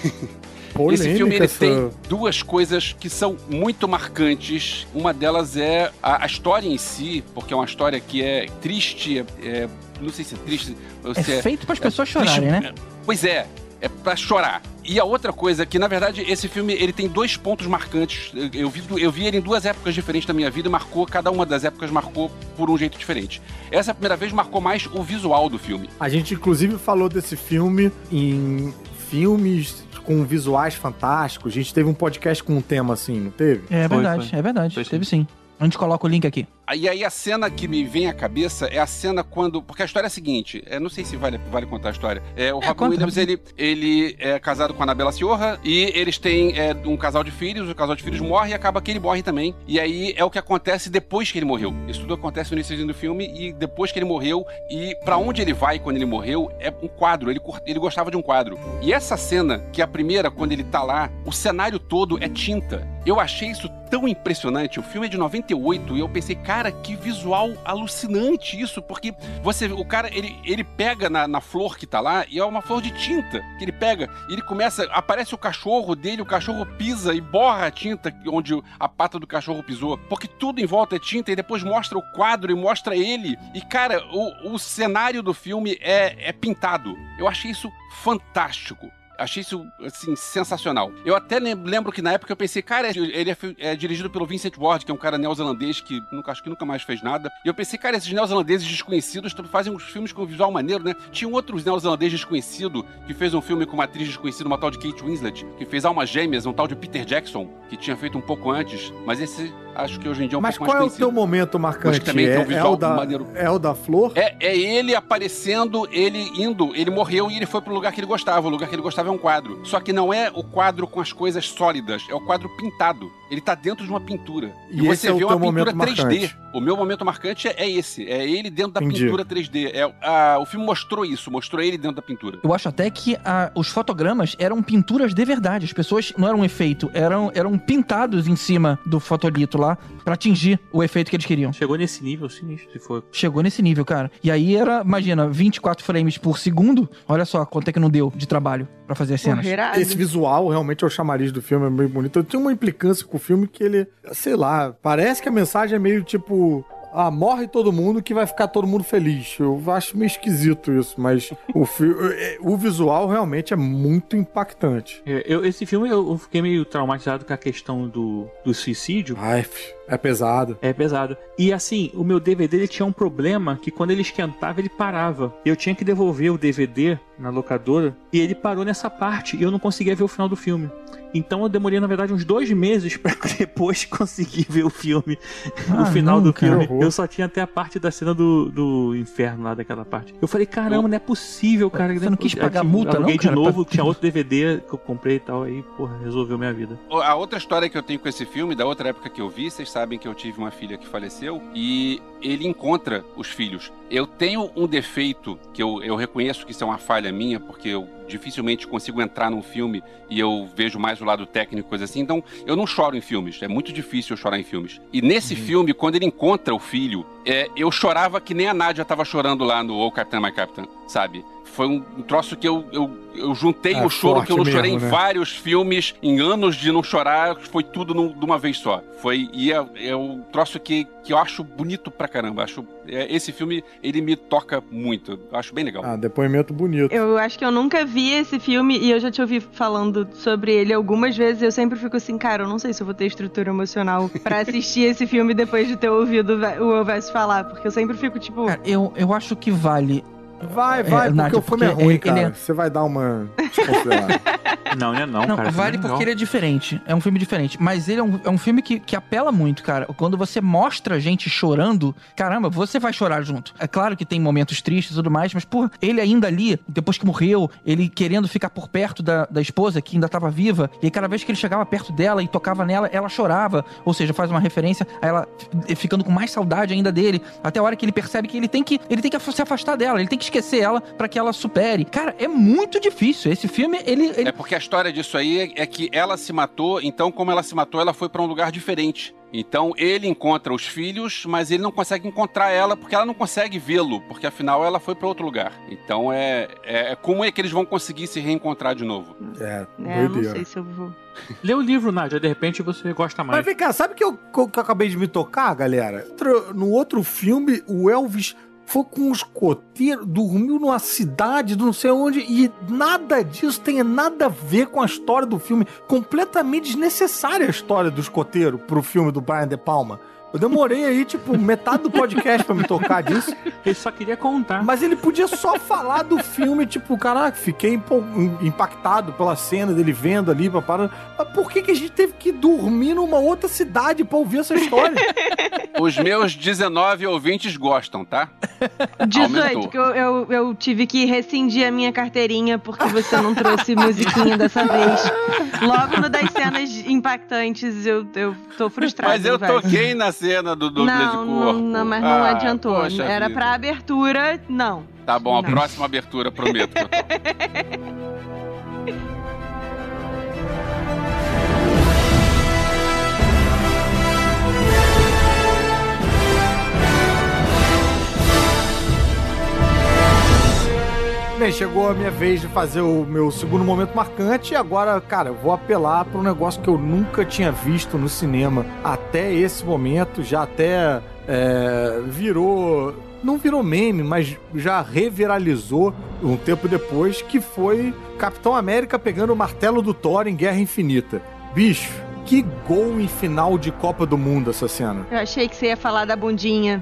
Esse filme ele essa- tem duas coisas que são muito marcantes. Uma delas é a, a história em si, porque é uma história que é triste, é, é- não sei se é triste. ou É se feito pras pessoas triste- chorarem, né? Pois é, é pra chorar. E a outra coisa é que, na verdade, esse filme ele tem dois pontos marcantes. Eu, vi, eu vi ele em duas épocas diferentes da minha vida e marcou, cada uma das épocas marcou por um jeito diferente. Essa primeira vez marcou mais o visual do filme. A gente, inclusive, falou desse filme em filmes com visuais fantásticos. A gente teve um podcast com um tema assim, não teve? É Foi, verdade, foi. é verdade. Foi sim. Teve sim. A gente coloca o link aqui. E aí a cena que me vem à cabeça é a cena quando. Porque a história é a seguinte: é, não sei se vale, vale contar a história. É, o É, Robin Williams, ele, ele é casado com a Anabela Ciorra e eles têm é, um casal de filhos, o casal de filhos morre e acaba que ele morre também. E aí é o que acontece depois que ele morreu. Isso tudo acontece no início do filme e depois que ele morreu. E pra onde ele vai quando ele morreu é um quadro. Ele, ele gostava de um quadro. E essa cena, que é a primeira, quando ele tá lá, o cenário todo é tinta. Eu achei isso tão impressionante. O filme é de 98 e eu pensei, Cara, que visual alucinante isso, porque você, o cara, ele, ele pega na, na flor que tá lá e é uma flor de tinta que ele pega e ele começa, aparece o cachorro dele, o cachorro pisa e borra a tinta onde a pata do cachorro pisou, porque tudo em volta é tinta e depois mostra o quadro e mostra ele. E cara, o, o cenário do filme é, é pintado. Eu achei isso fantástico. Achei isso, assim, sensacional. Eu até lem- lembro que na época eu pensei, cara, ele é, é dirigido pelo Vincent Ward, que é um cara neozelandês que nunca, acho que nunca mais fez nada. E eu pensei, cara, esses neozelandeses desconhecidos fazem uns filmes com visual maneiro, né? Tinha um outro neozelandês desconhecido que fez um filme com uma atriz desconhecida, uma tal de Kate Winslet, que fez Almas Gêmeas, um tal de Peter Jackson, que tinha feito um pouco antes. Mas esse, acho que hoje em dia é um Mas pouco qual é mais o teu momento marcante? Mas também tem um é, é visual o da, maneiro. é o da flor? É, é ele aparecendo, ele indo, ele morreu e ele foi pro lugar que ele gostava. O lugar que ele gostava é um quadro. Só que não é o quadro com as coisas sólidas, é o quadro pintado. Ele tá dentro de uma pintura. E E, esse você é o vê uma pintura momento 3D. marcante. O meu momento marcante é, esse. É ele dentro da Entendi. pintura 3D. É, a- o filme mostrou isso, mostrou ele dentro da pintura. Eu acho até que a- os fotogramas eram pinturas de verdade. As pessoas não eram um efeito, eram, eram pintados em cima do fotolito lá pra atingir o efeito que eles queriam. Chegou nesse nível sinistro, se for. Chegou nesse nível, cara. E aí era, imagina, 24 frames por segundo. Olha só quanto é que não deu de trabalho pra fazer as cenas. Esse visual realmente é o chamariz do filme, é bem bonito. Eu tenho uma implicância com o filme que ele, sei lá, parece que a mensagem é meio tipo. Ah, morre todo mundo que vai ficar todo mundo feliz. Eu acho meio esquisito isso, mas o, é, o visual realmente é muito impactante. É, eu- esse filme eu, eu fiquei meio traumatizado com a questão do, do suicídio. Ai, é pesado. É pesado. E assim, o meu DVD ele tinha um problema que quando ele esquentava, ele parava. Eu tinha que devolver o DVD na locadora e ele parou nessa parte e eu não conseguia ver o final do filme. Então eu demorei, na verdade, uns dois meses pra depois conseguir ver o filme. o Ah, final não, do cara. filme. Eu só tinha até a parte da cena do, do inferno lá, daquela parte. Eu falei, caramba, não é possível, cara. Você não quis pagar Aí, multa, não, cara? de novo, Pra- tinha outro DVD que eu comprei e tal. Aí, porra, resolveu minha vida. A outra história que eu tenho com esse filme, da outra época que eu vi, vocês sabem que eu tive uma filha que faleceu e ele encontra os filhos. Eu tenho um defeito que eu, eu reconheço que isso é uma falha minha, porque eu dificilmente consigo entrar num filme e eu vejo mais o lado técnico, coisa assim. Então, eu não choro em filmes. É muito difícil eu chorar em filmes. E nesse filme, quando ele encontra o filho, é, eu chorava que nem a Nádia tava chorando lá no Oh Captain, My Captain, sabe? Foi um troço que eu, eu, eu juntei É o choro que eu não chorei mesmo, em né? vários filmes, em anos de não chorar, foi tudo num- de uma vez só. Foi, e é, é um troço que, que eu acho bonito pra caramba. Acho, é, esse filme, ele me toca muito. Eu acho bem legal. Ah, depoimento bonito. Eu acho que eu nunca vi esse filme e eu já te ouvi falando sobre ele algumas vezes. Eu sempre fico assim, cara, eu não sei se eu vou ter estrutura emocional pra assistir esse filme depois de ter ouvido o Elvis falar, porque eu sempre fico tipo. Cara, eu, eu acho que vale. Vai, vai, É, porque Nádia, o filme é ruim, cara. é- Você vai dar uma. Não, não é não, Não, cara. vale porque ele é diferente. É um filme diferente. Mas ele é um, é um filme que, que apela muito, cara. Quando você mostra gente chorando, caramba, você vai chorar junto. É claro que tem momentos tristes e tudo mais, mas, pô, ele ainda ali, depois que morreu, ele querendo ficar por perto da, da esposa, que ainda tava viva, e aí cada vez que ele chegava perto dela e tocava nela, ela chorava. Ou seja, faz uma referência a ela ficando com mais saudade ainda dele. Até a hora que ele percebe que ele tem que, ele tem que se afastar dela, ele tem que esquecer ela pra que ela supere. Cara, é muito difícil. Esse filme, ele. ele É porque a história disso aí é, é que ela se matou, então, como ela se matou, ela foi pra um lugar diferente. Então ele encontra os filhos, mas ele não consegue encontrar ela porque ela não consegue vê-lo, porque afinal ela foi pra outro lugar. Então é, é como é que eles vão conseguir se reencontrar de novo? É, É, eu não sei se eu vou. Lê o livro, Nádia, de repente você gosta mais. Mas vem cá, sabe que eu, que eu acabei de me tocar, galera? No outro filme, o Elvis foi com os coteiros, dormiu numa cidade, não sei onde, e nada disso tem nada a ver com a história do filme. Completamente desnecessária a história dos coteiros pro filme do Brian De Palma. Eu demorei aí, tipo, metade do podcast pra me tocar disso. Ele só queria contar. Mas ele podia só falar do filme, tipo, caraca, fiquei impactado pela cena dele vendo ali, papai. Mas por que, que a gente teve que dormir numa outra cidade pra ouvir essa história? Os meus 19 ouvintes gostam, tá? 18, Aumentou. que eu, eu, eu tive que rescindir a minha carteirinha porque você não trouxe musiquinha dessa vez. Logo no das cenas impactantes, eu, eu tô frustrada. Mas eu velho. toquei na cena do de Não, não, corpo. não, mas não Ah, adiantou. Era vida. pra abertura, não. Tá bom, a Não. próxima abertura, prometo. bem, chegou a minha vez de fazer o meu segundo momento marcante e agora, cara, eu vou apelar para um negócio que eu nunca tinha visto no cinema até esse momento, já até é, virou. Não virou meme, mas já reviralizou um tempo depois, que foi Capitão América pegando o martelo do Thor em Guerra Infinita. Bicho, que gol em final de Copa do Mundo essa cena. Eu achei que você ia falar da bundinha.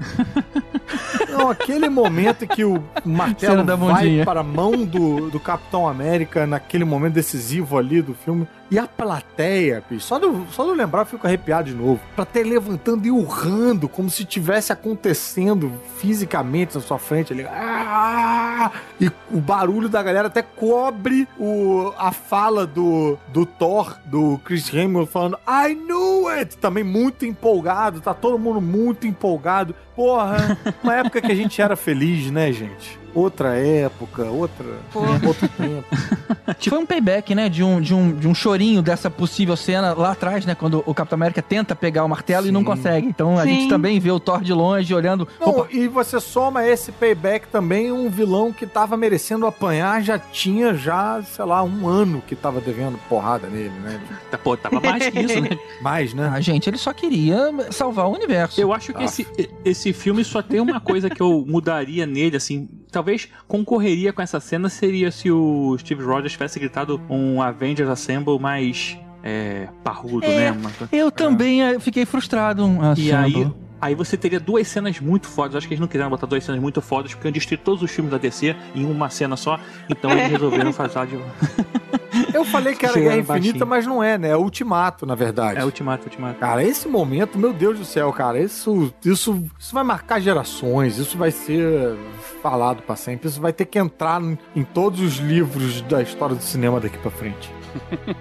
Não, aquele momento em que o martelo vai para a mão do, do Capitão América, naquele momento decisivo ali do filme. E a plateia, bicho, só de, só de eu lembrar eu fico arrepiado de novo. Plateia levantando e urrando, como se tivesse acontecendo fisicamente na sua frente ali. Ah! E o barulho da galera até cobre o, a fala do, do Thor, do Chris Hemsworth, falando I knew it! Também muito empolgado, tá todo mundo muito empolgado. Porra, uma época que a gente era feliz, né, gente? Outra época, outra, outro tempo. Foi um payback, né? De um, de, um, de um chorinho dessa possível cena lá atrás, né? Quando o Capitão América tenta pegar o martelo e não consegue. Então a Sim. gente também vê o Thor de longe olhando. Não, e você soma esse payback também um vilão que tava merecendo apanhar, já tinha já, sei lá, um ano que tava devendo porrada nele, né? Pô, tava mais que isso, né? Mais, né? Ah, gente, ele só queria salvar o universo. Eu acho que Ah. esse, esse filme só tem uma coisa que eu mudaria nele, assim. Talvez concorreria com essa cena seria se o Steve Rogers tivesse gritado um Avengers Assemble mais é, parrudo, É, né? Uma- Eu também eh, fiquei frustrado. ah, E aí, aí você teria duas cenas muito fodas. Acho que eles não quiseram botar duas cenas muito fodas, porque iam destruir todos os filmes da DC em uma cena só. Então eles resolveram fazer de. Eu falei que era Guerra Infinita, baixinho. mas não é, né? É Ultimato, na verdade. É Ultimato, Ultimato. Cara, esse momento, meu Deus do céu, cara, isso, isso, isso vai marcar gerações, isso vai ser falado pra sempre, isso vai ter que entrar em, em todos os livros da história do cinema daqui pra frente.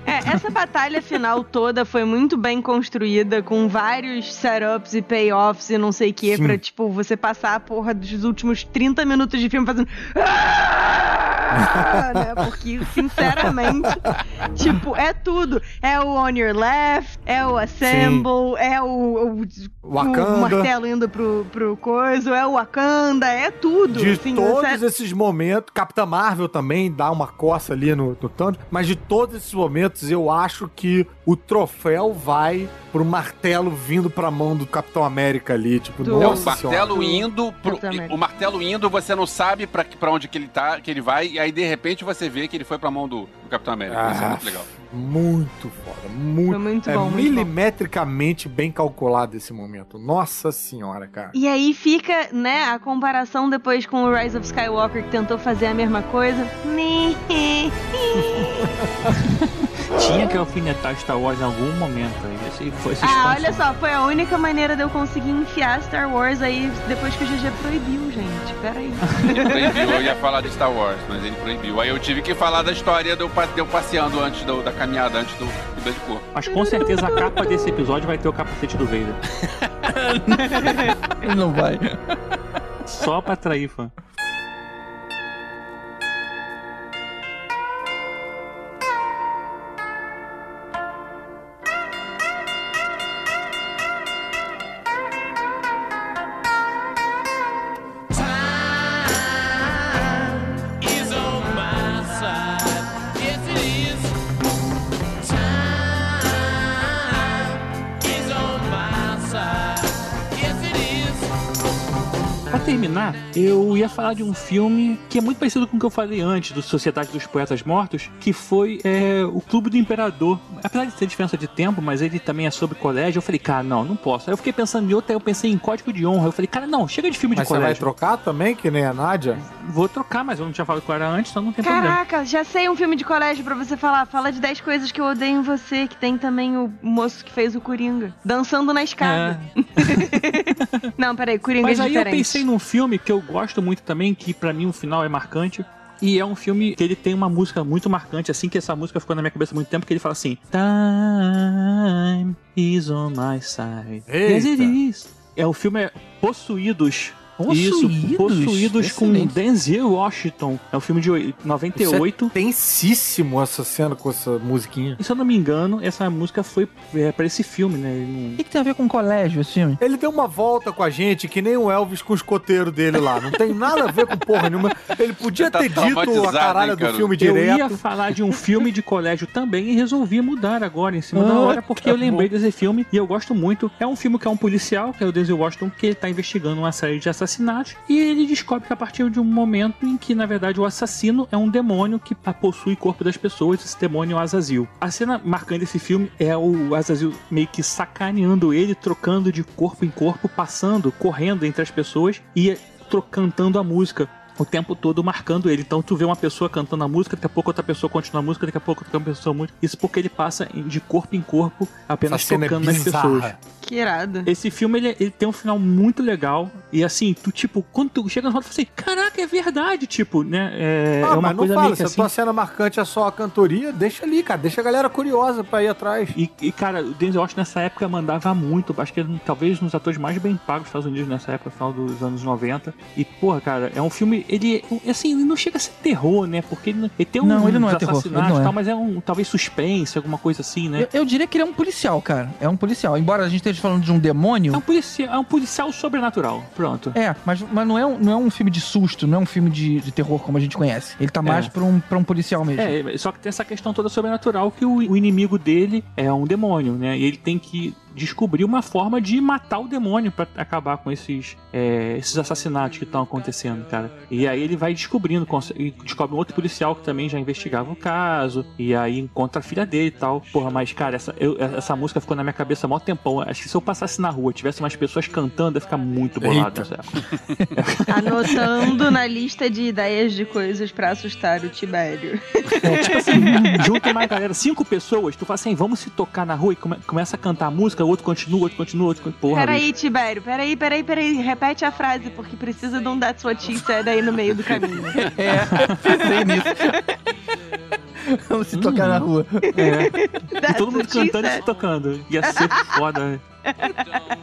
É, essa batalha final toda foi muito bem construída, com vários setups e payoffs e não sei o que, Sim. pra, tipo, você passar a porra dos últimos 30 minutos de filme fazendo. Ah, né? Porque, sinceramente, tipo, é tudo. É o On Your Left, é o Assemble, é o, o, Wakanda. o martelo indo pro, pro coisa, é o Wakanda, é tudo. De assim, todos você- esses momentos, Capitã Marvel também dá uma coça ali no, no Thanos, mas de todos esses momentos eu acho que o troféu vai pro martelo vindo pra mão do Capitão América ali, tipo, É o nossa martelo senhora. indo, pro- o martelo indo, você não sabe pra, pra onde que ele tá, que ele vai, e aí de repente você vê que ele foi pra mão do, do Capitão América. Isso é Ah, muito legal. Muito foda, muito, Foi muito é bom, muito bom. milimetricamente bem calculado esse momento. Nossa senhora, cara. E aí fica, né, a comparação depois com o Rise of Skywalker que tentou fazer a mesma coisa. Tinha que alfinetar Star Wars em algum momento. aí. Esse foi esse Ah, espaço. olha só, foi a única maneira de eu conseguir enfiar Star Wars aí depois que o GG proibiu, gente. Pera aí. Ele proibiu, eu ia falar de Star Wars, mas ele proibiu. Aí eu tive que falar da história de eu, pa- de eu passeando antes do- da caminhada, antes do, do beijo. Mas com certeza a capa desse episódio vai ter o capacete do Vader. Ele não vai. Só pra atrair fã. Eu ia falar de um filme que é muito parecido com o que eu falei antes, do Sociedade dos Poetas Mortos, que foi é, o Clube do Imperador. Apesar de ter diferença de tempo, mas ele também é sobre colégio, eu falei, cara, não, não posso. Aí eu fiquei pensando em outro, aí eu pensei em Código de Honra. Eu falei, cara, não, chega de filme Mas de você vai colégio. trocar também, que nem a Nádia? Vou trocar, mas eu não tinha falado qual era antes, então não tem problema. Caraca, já sei um filme de colégio pra você falar. Fala de 10 coisas que eu odeio em você, que tem também o moço que fez o Coringa. Dançando na escada. Não, peraí, Coringa Mas é aí eu diferente. pensei num filme que eu gosto muito também, que pra mim o final é marcante. E é um filme que ele tem uma música muito marcante, assim que essa música ficou na minha cabeça há muito tempo, que ele fala assim: Time is on my side. Yes, it is. É o filme é Possuídos Isso, Possuídos? Possuídos com Excelente. Denzel Washington. É um filme de oi- 98. Isso é tensíssimo essa cena com essa musiquinha. E se eu não me engano, essa música foi é, pra esse filme, né? Não- O que, que tem a ver com colégio esse filme? Ele deu uma volta com a gente que nem o Elvis com o escoteiro dele lá. Não tem nada a ver com porra nenhuma. Ele podia tá ter dito a caralho hein, do cara? filme Eu direto. ia falar de um filme de colégio também e resolvi mudar agora em cima da Ah, hora, porque tá eu lembrei bom. desse filme e eu gosto muito. É um filme que é um policial, que é o Denzel Washington, que ele tá investigando uma série de assassinatos e ele descobre que a partir de um momento em que, na verdade, o assassino é um demônio que possui corpo das pessoas, esse demônio é o Azazel. A cena marcante desse filme é o Azazel meio que sacaneando ele, trocando de corpo em corpo, passando, correndo entre as pessoas e cantando a música o tempo todo marcando ele. Então tu vê uma pessoa cantando a música, daqui a pouco outra pessoa continua a música, daqui a pouco outra pessoa música. Isso porque ele passa de corpo em corpo, apenas é tocando nas bizarra. pessoas. Que irado. Esse filme, ele, ele tem um final muito legal. E assim, tu, tipo, quando tu chega no final, tu fala assim, caraca, é verdade, tipo, né? É, ah, é uma mas não coisa fala, se a assim. tua cena marcante é só a cantoria, deixa ali, cara. Deixa a galera curiosa pra ir atrás. E, e, cara, o Denzel Washington nessa época mandava muito. Acho que ele, talvez nos atores mais bem pagos dos Estados Unidos nessa época, final dos anos 90. E, porra, cara, é um filme. Ele, assim, ele não chega a ser terror, né? Porque ele, ele tem um Não, ele não é terror, ele não e é. tal, mas é um talvez suspense, alguma coisa assim, né? Eu, eu diria que ele é um policial, cara. É um policial. Embora a gente esteja falando de um demônio. É um policial, é um policial sobrenatural. Pronto. É, mas, mas não, é um, não é um filme de susto, não é um filme de, de terror como a gente conhece. Ele tá mais É. pra, um, pra um policial mesmo. É, só que tem essa questão toda sobrenatural que o, o inimigo dele é um demônio, né? E ele tem que descobrir uma forma de matar o demônio pra acabar com esses, é, esses assassinatos que estão acontecendo, cara. E aí ele vai descobrindo, e descobre um outro policial que também já investigava o caso, e aí encontra a filha dele e tal. Porra, mas cara, essa, eu- essa música ficou na minha cabeça há mó tempão. Acho que se eu passasse na rua, tivesse umas pessoas cantando, ia ficar muito bolado. Anotando na lista de ideias de coisas pra assustar o Tibério. É, tipo assim, junta uma galera, cinco pessoas, tu fala assim, vamos se tocar na rua e come- começa a cantar a música, o outro continua, outro continua, outro continua. Porra, Peraí, bicho. Tibério, peraí, peraí, peraí. Repete a frase, porque precisa de um That's What She Said aí no meio do caminho. É, pensei nisso. Vamos se tocar na rua. É. E todo mundo cantando e se tocando. Ia ser foda, né?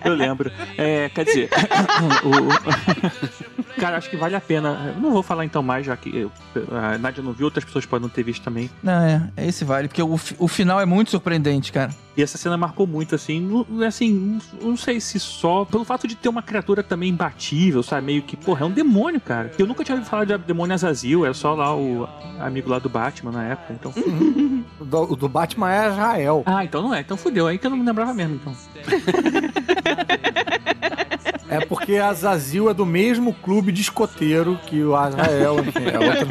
Eu lembro. É, quer dizer, o- cara, acho que vale a pena. Eu não vou falar então mais, já que eu- a Nádia não viu, outras pessoas podem não ter visto também. Não, é, é esse vale, porque o, o final é muito surpreendente, cara. E essa cena marcou muito, assim, não- assim, não, não sei se só pelo fato de ter uma criatura também imbatível, sabe? Meio que, porra, é um demônio, cara. Eu nunca tinha ouvido falar de demônio Azazil, era só lá o amigo lá do Batman na época, então. O do, o do Batman é Israel. Ah, então não é, então fudeu, aí que eu não me lembrava mesmo, então. É porque a Zazil é do mesmo clube de escoteiro que o Azrael, enfim, é outro.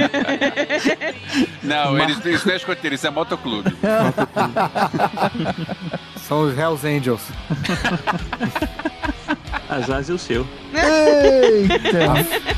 Não, eles, isso não é escoteiro, isso é motoclube. São os Hells Angels. Azaz é o seu. Eita!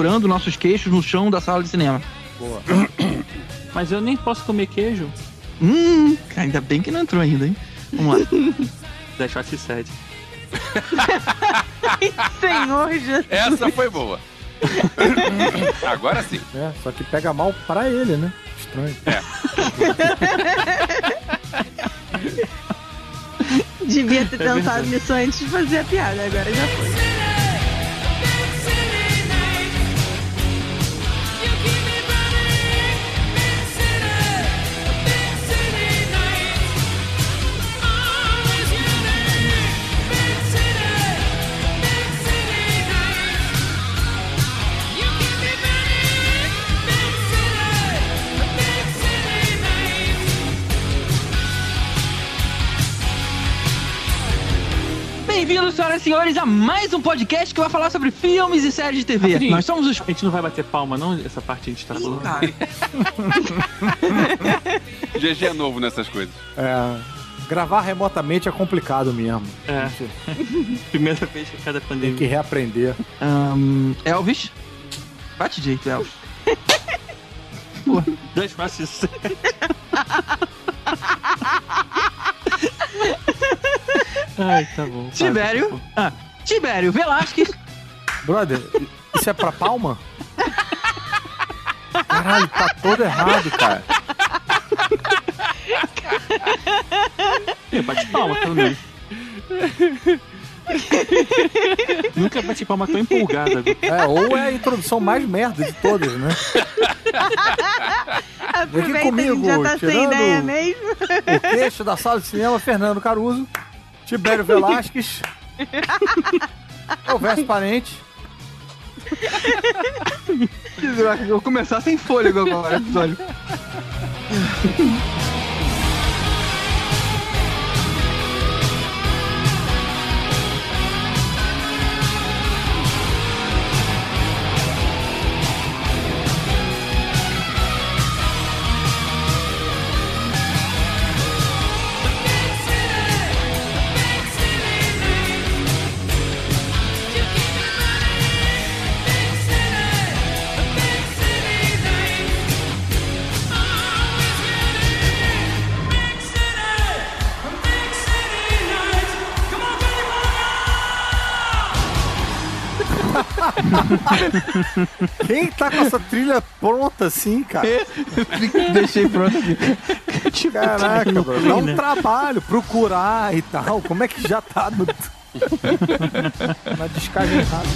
Procurando nossos queixos no chão da sala de cinema. Mas eu nem posso comer queijo. Hum, ainda bem que não entrou ainda, hein? Vamos lá. Deixa te sede. Senhor Jesus. Essa foi boa. Agora sim. É, só que pega mal pra ele, né? Estranho. Devia ter É pensado nisso antes de fazer a piada, agora já foi. Bem-vindos, senhoras e senhores, a mais um podcast que vai falar sobre filmes e séries de TV. Rapidinho. Nós somos os. A gente não vai bater palma, não? Essa parte a gente tá falando. GG é novo nessas coisas. É, gravar remotamente é complicado mesmo. É. Primeira vez que cada Tem pandemia. que reaprender. Ahn, Elvis. Bate jeito, Elvis. Pô, dois faces. Ai, tá bom. Tibério. Ah, Tibério Velasquez. Brother, isso é pra palma? Caralho, tá todo errado, cara. É, bate palma, pelo menos. Nunca bati palma tão empolgada. É, ou é a introdução mais merda de todas, né? Aproveita comigo, já tá sem tirando- ideia mesmo. O queixo da sala de cinema, Fernando Caruso, Tibério Velasquez, é o verso parente. Eu vou começar sem fôlego agora, episódio. Quem tá com essa trilha pronta assim, cara? Deixei pronto aqui. Caraca, bro, dá um trabalho procurar e tal. Como é que já tá no... na descarga errada?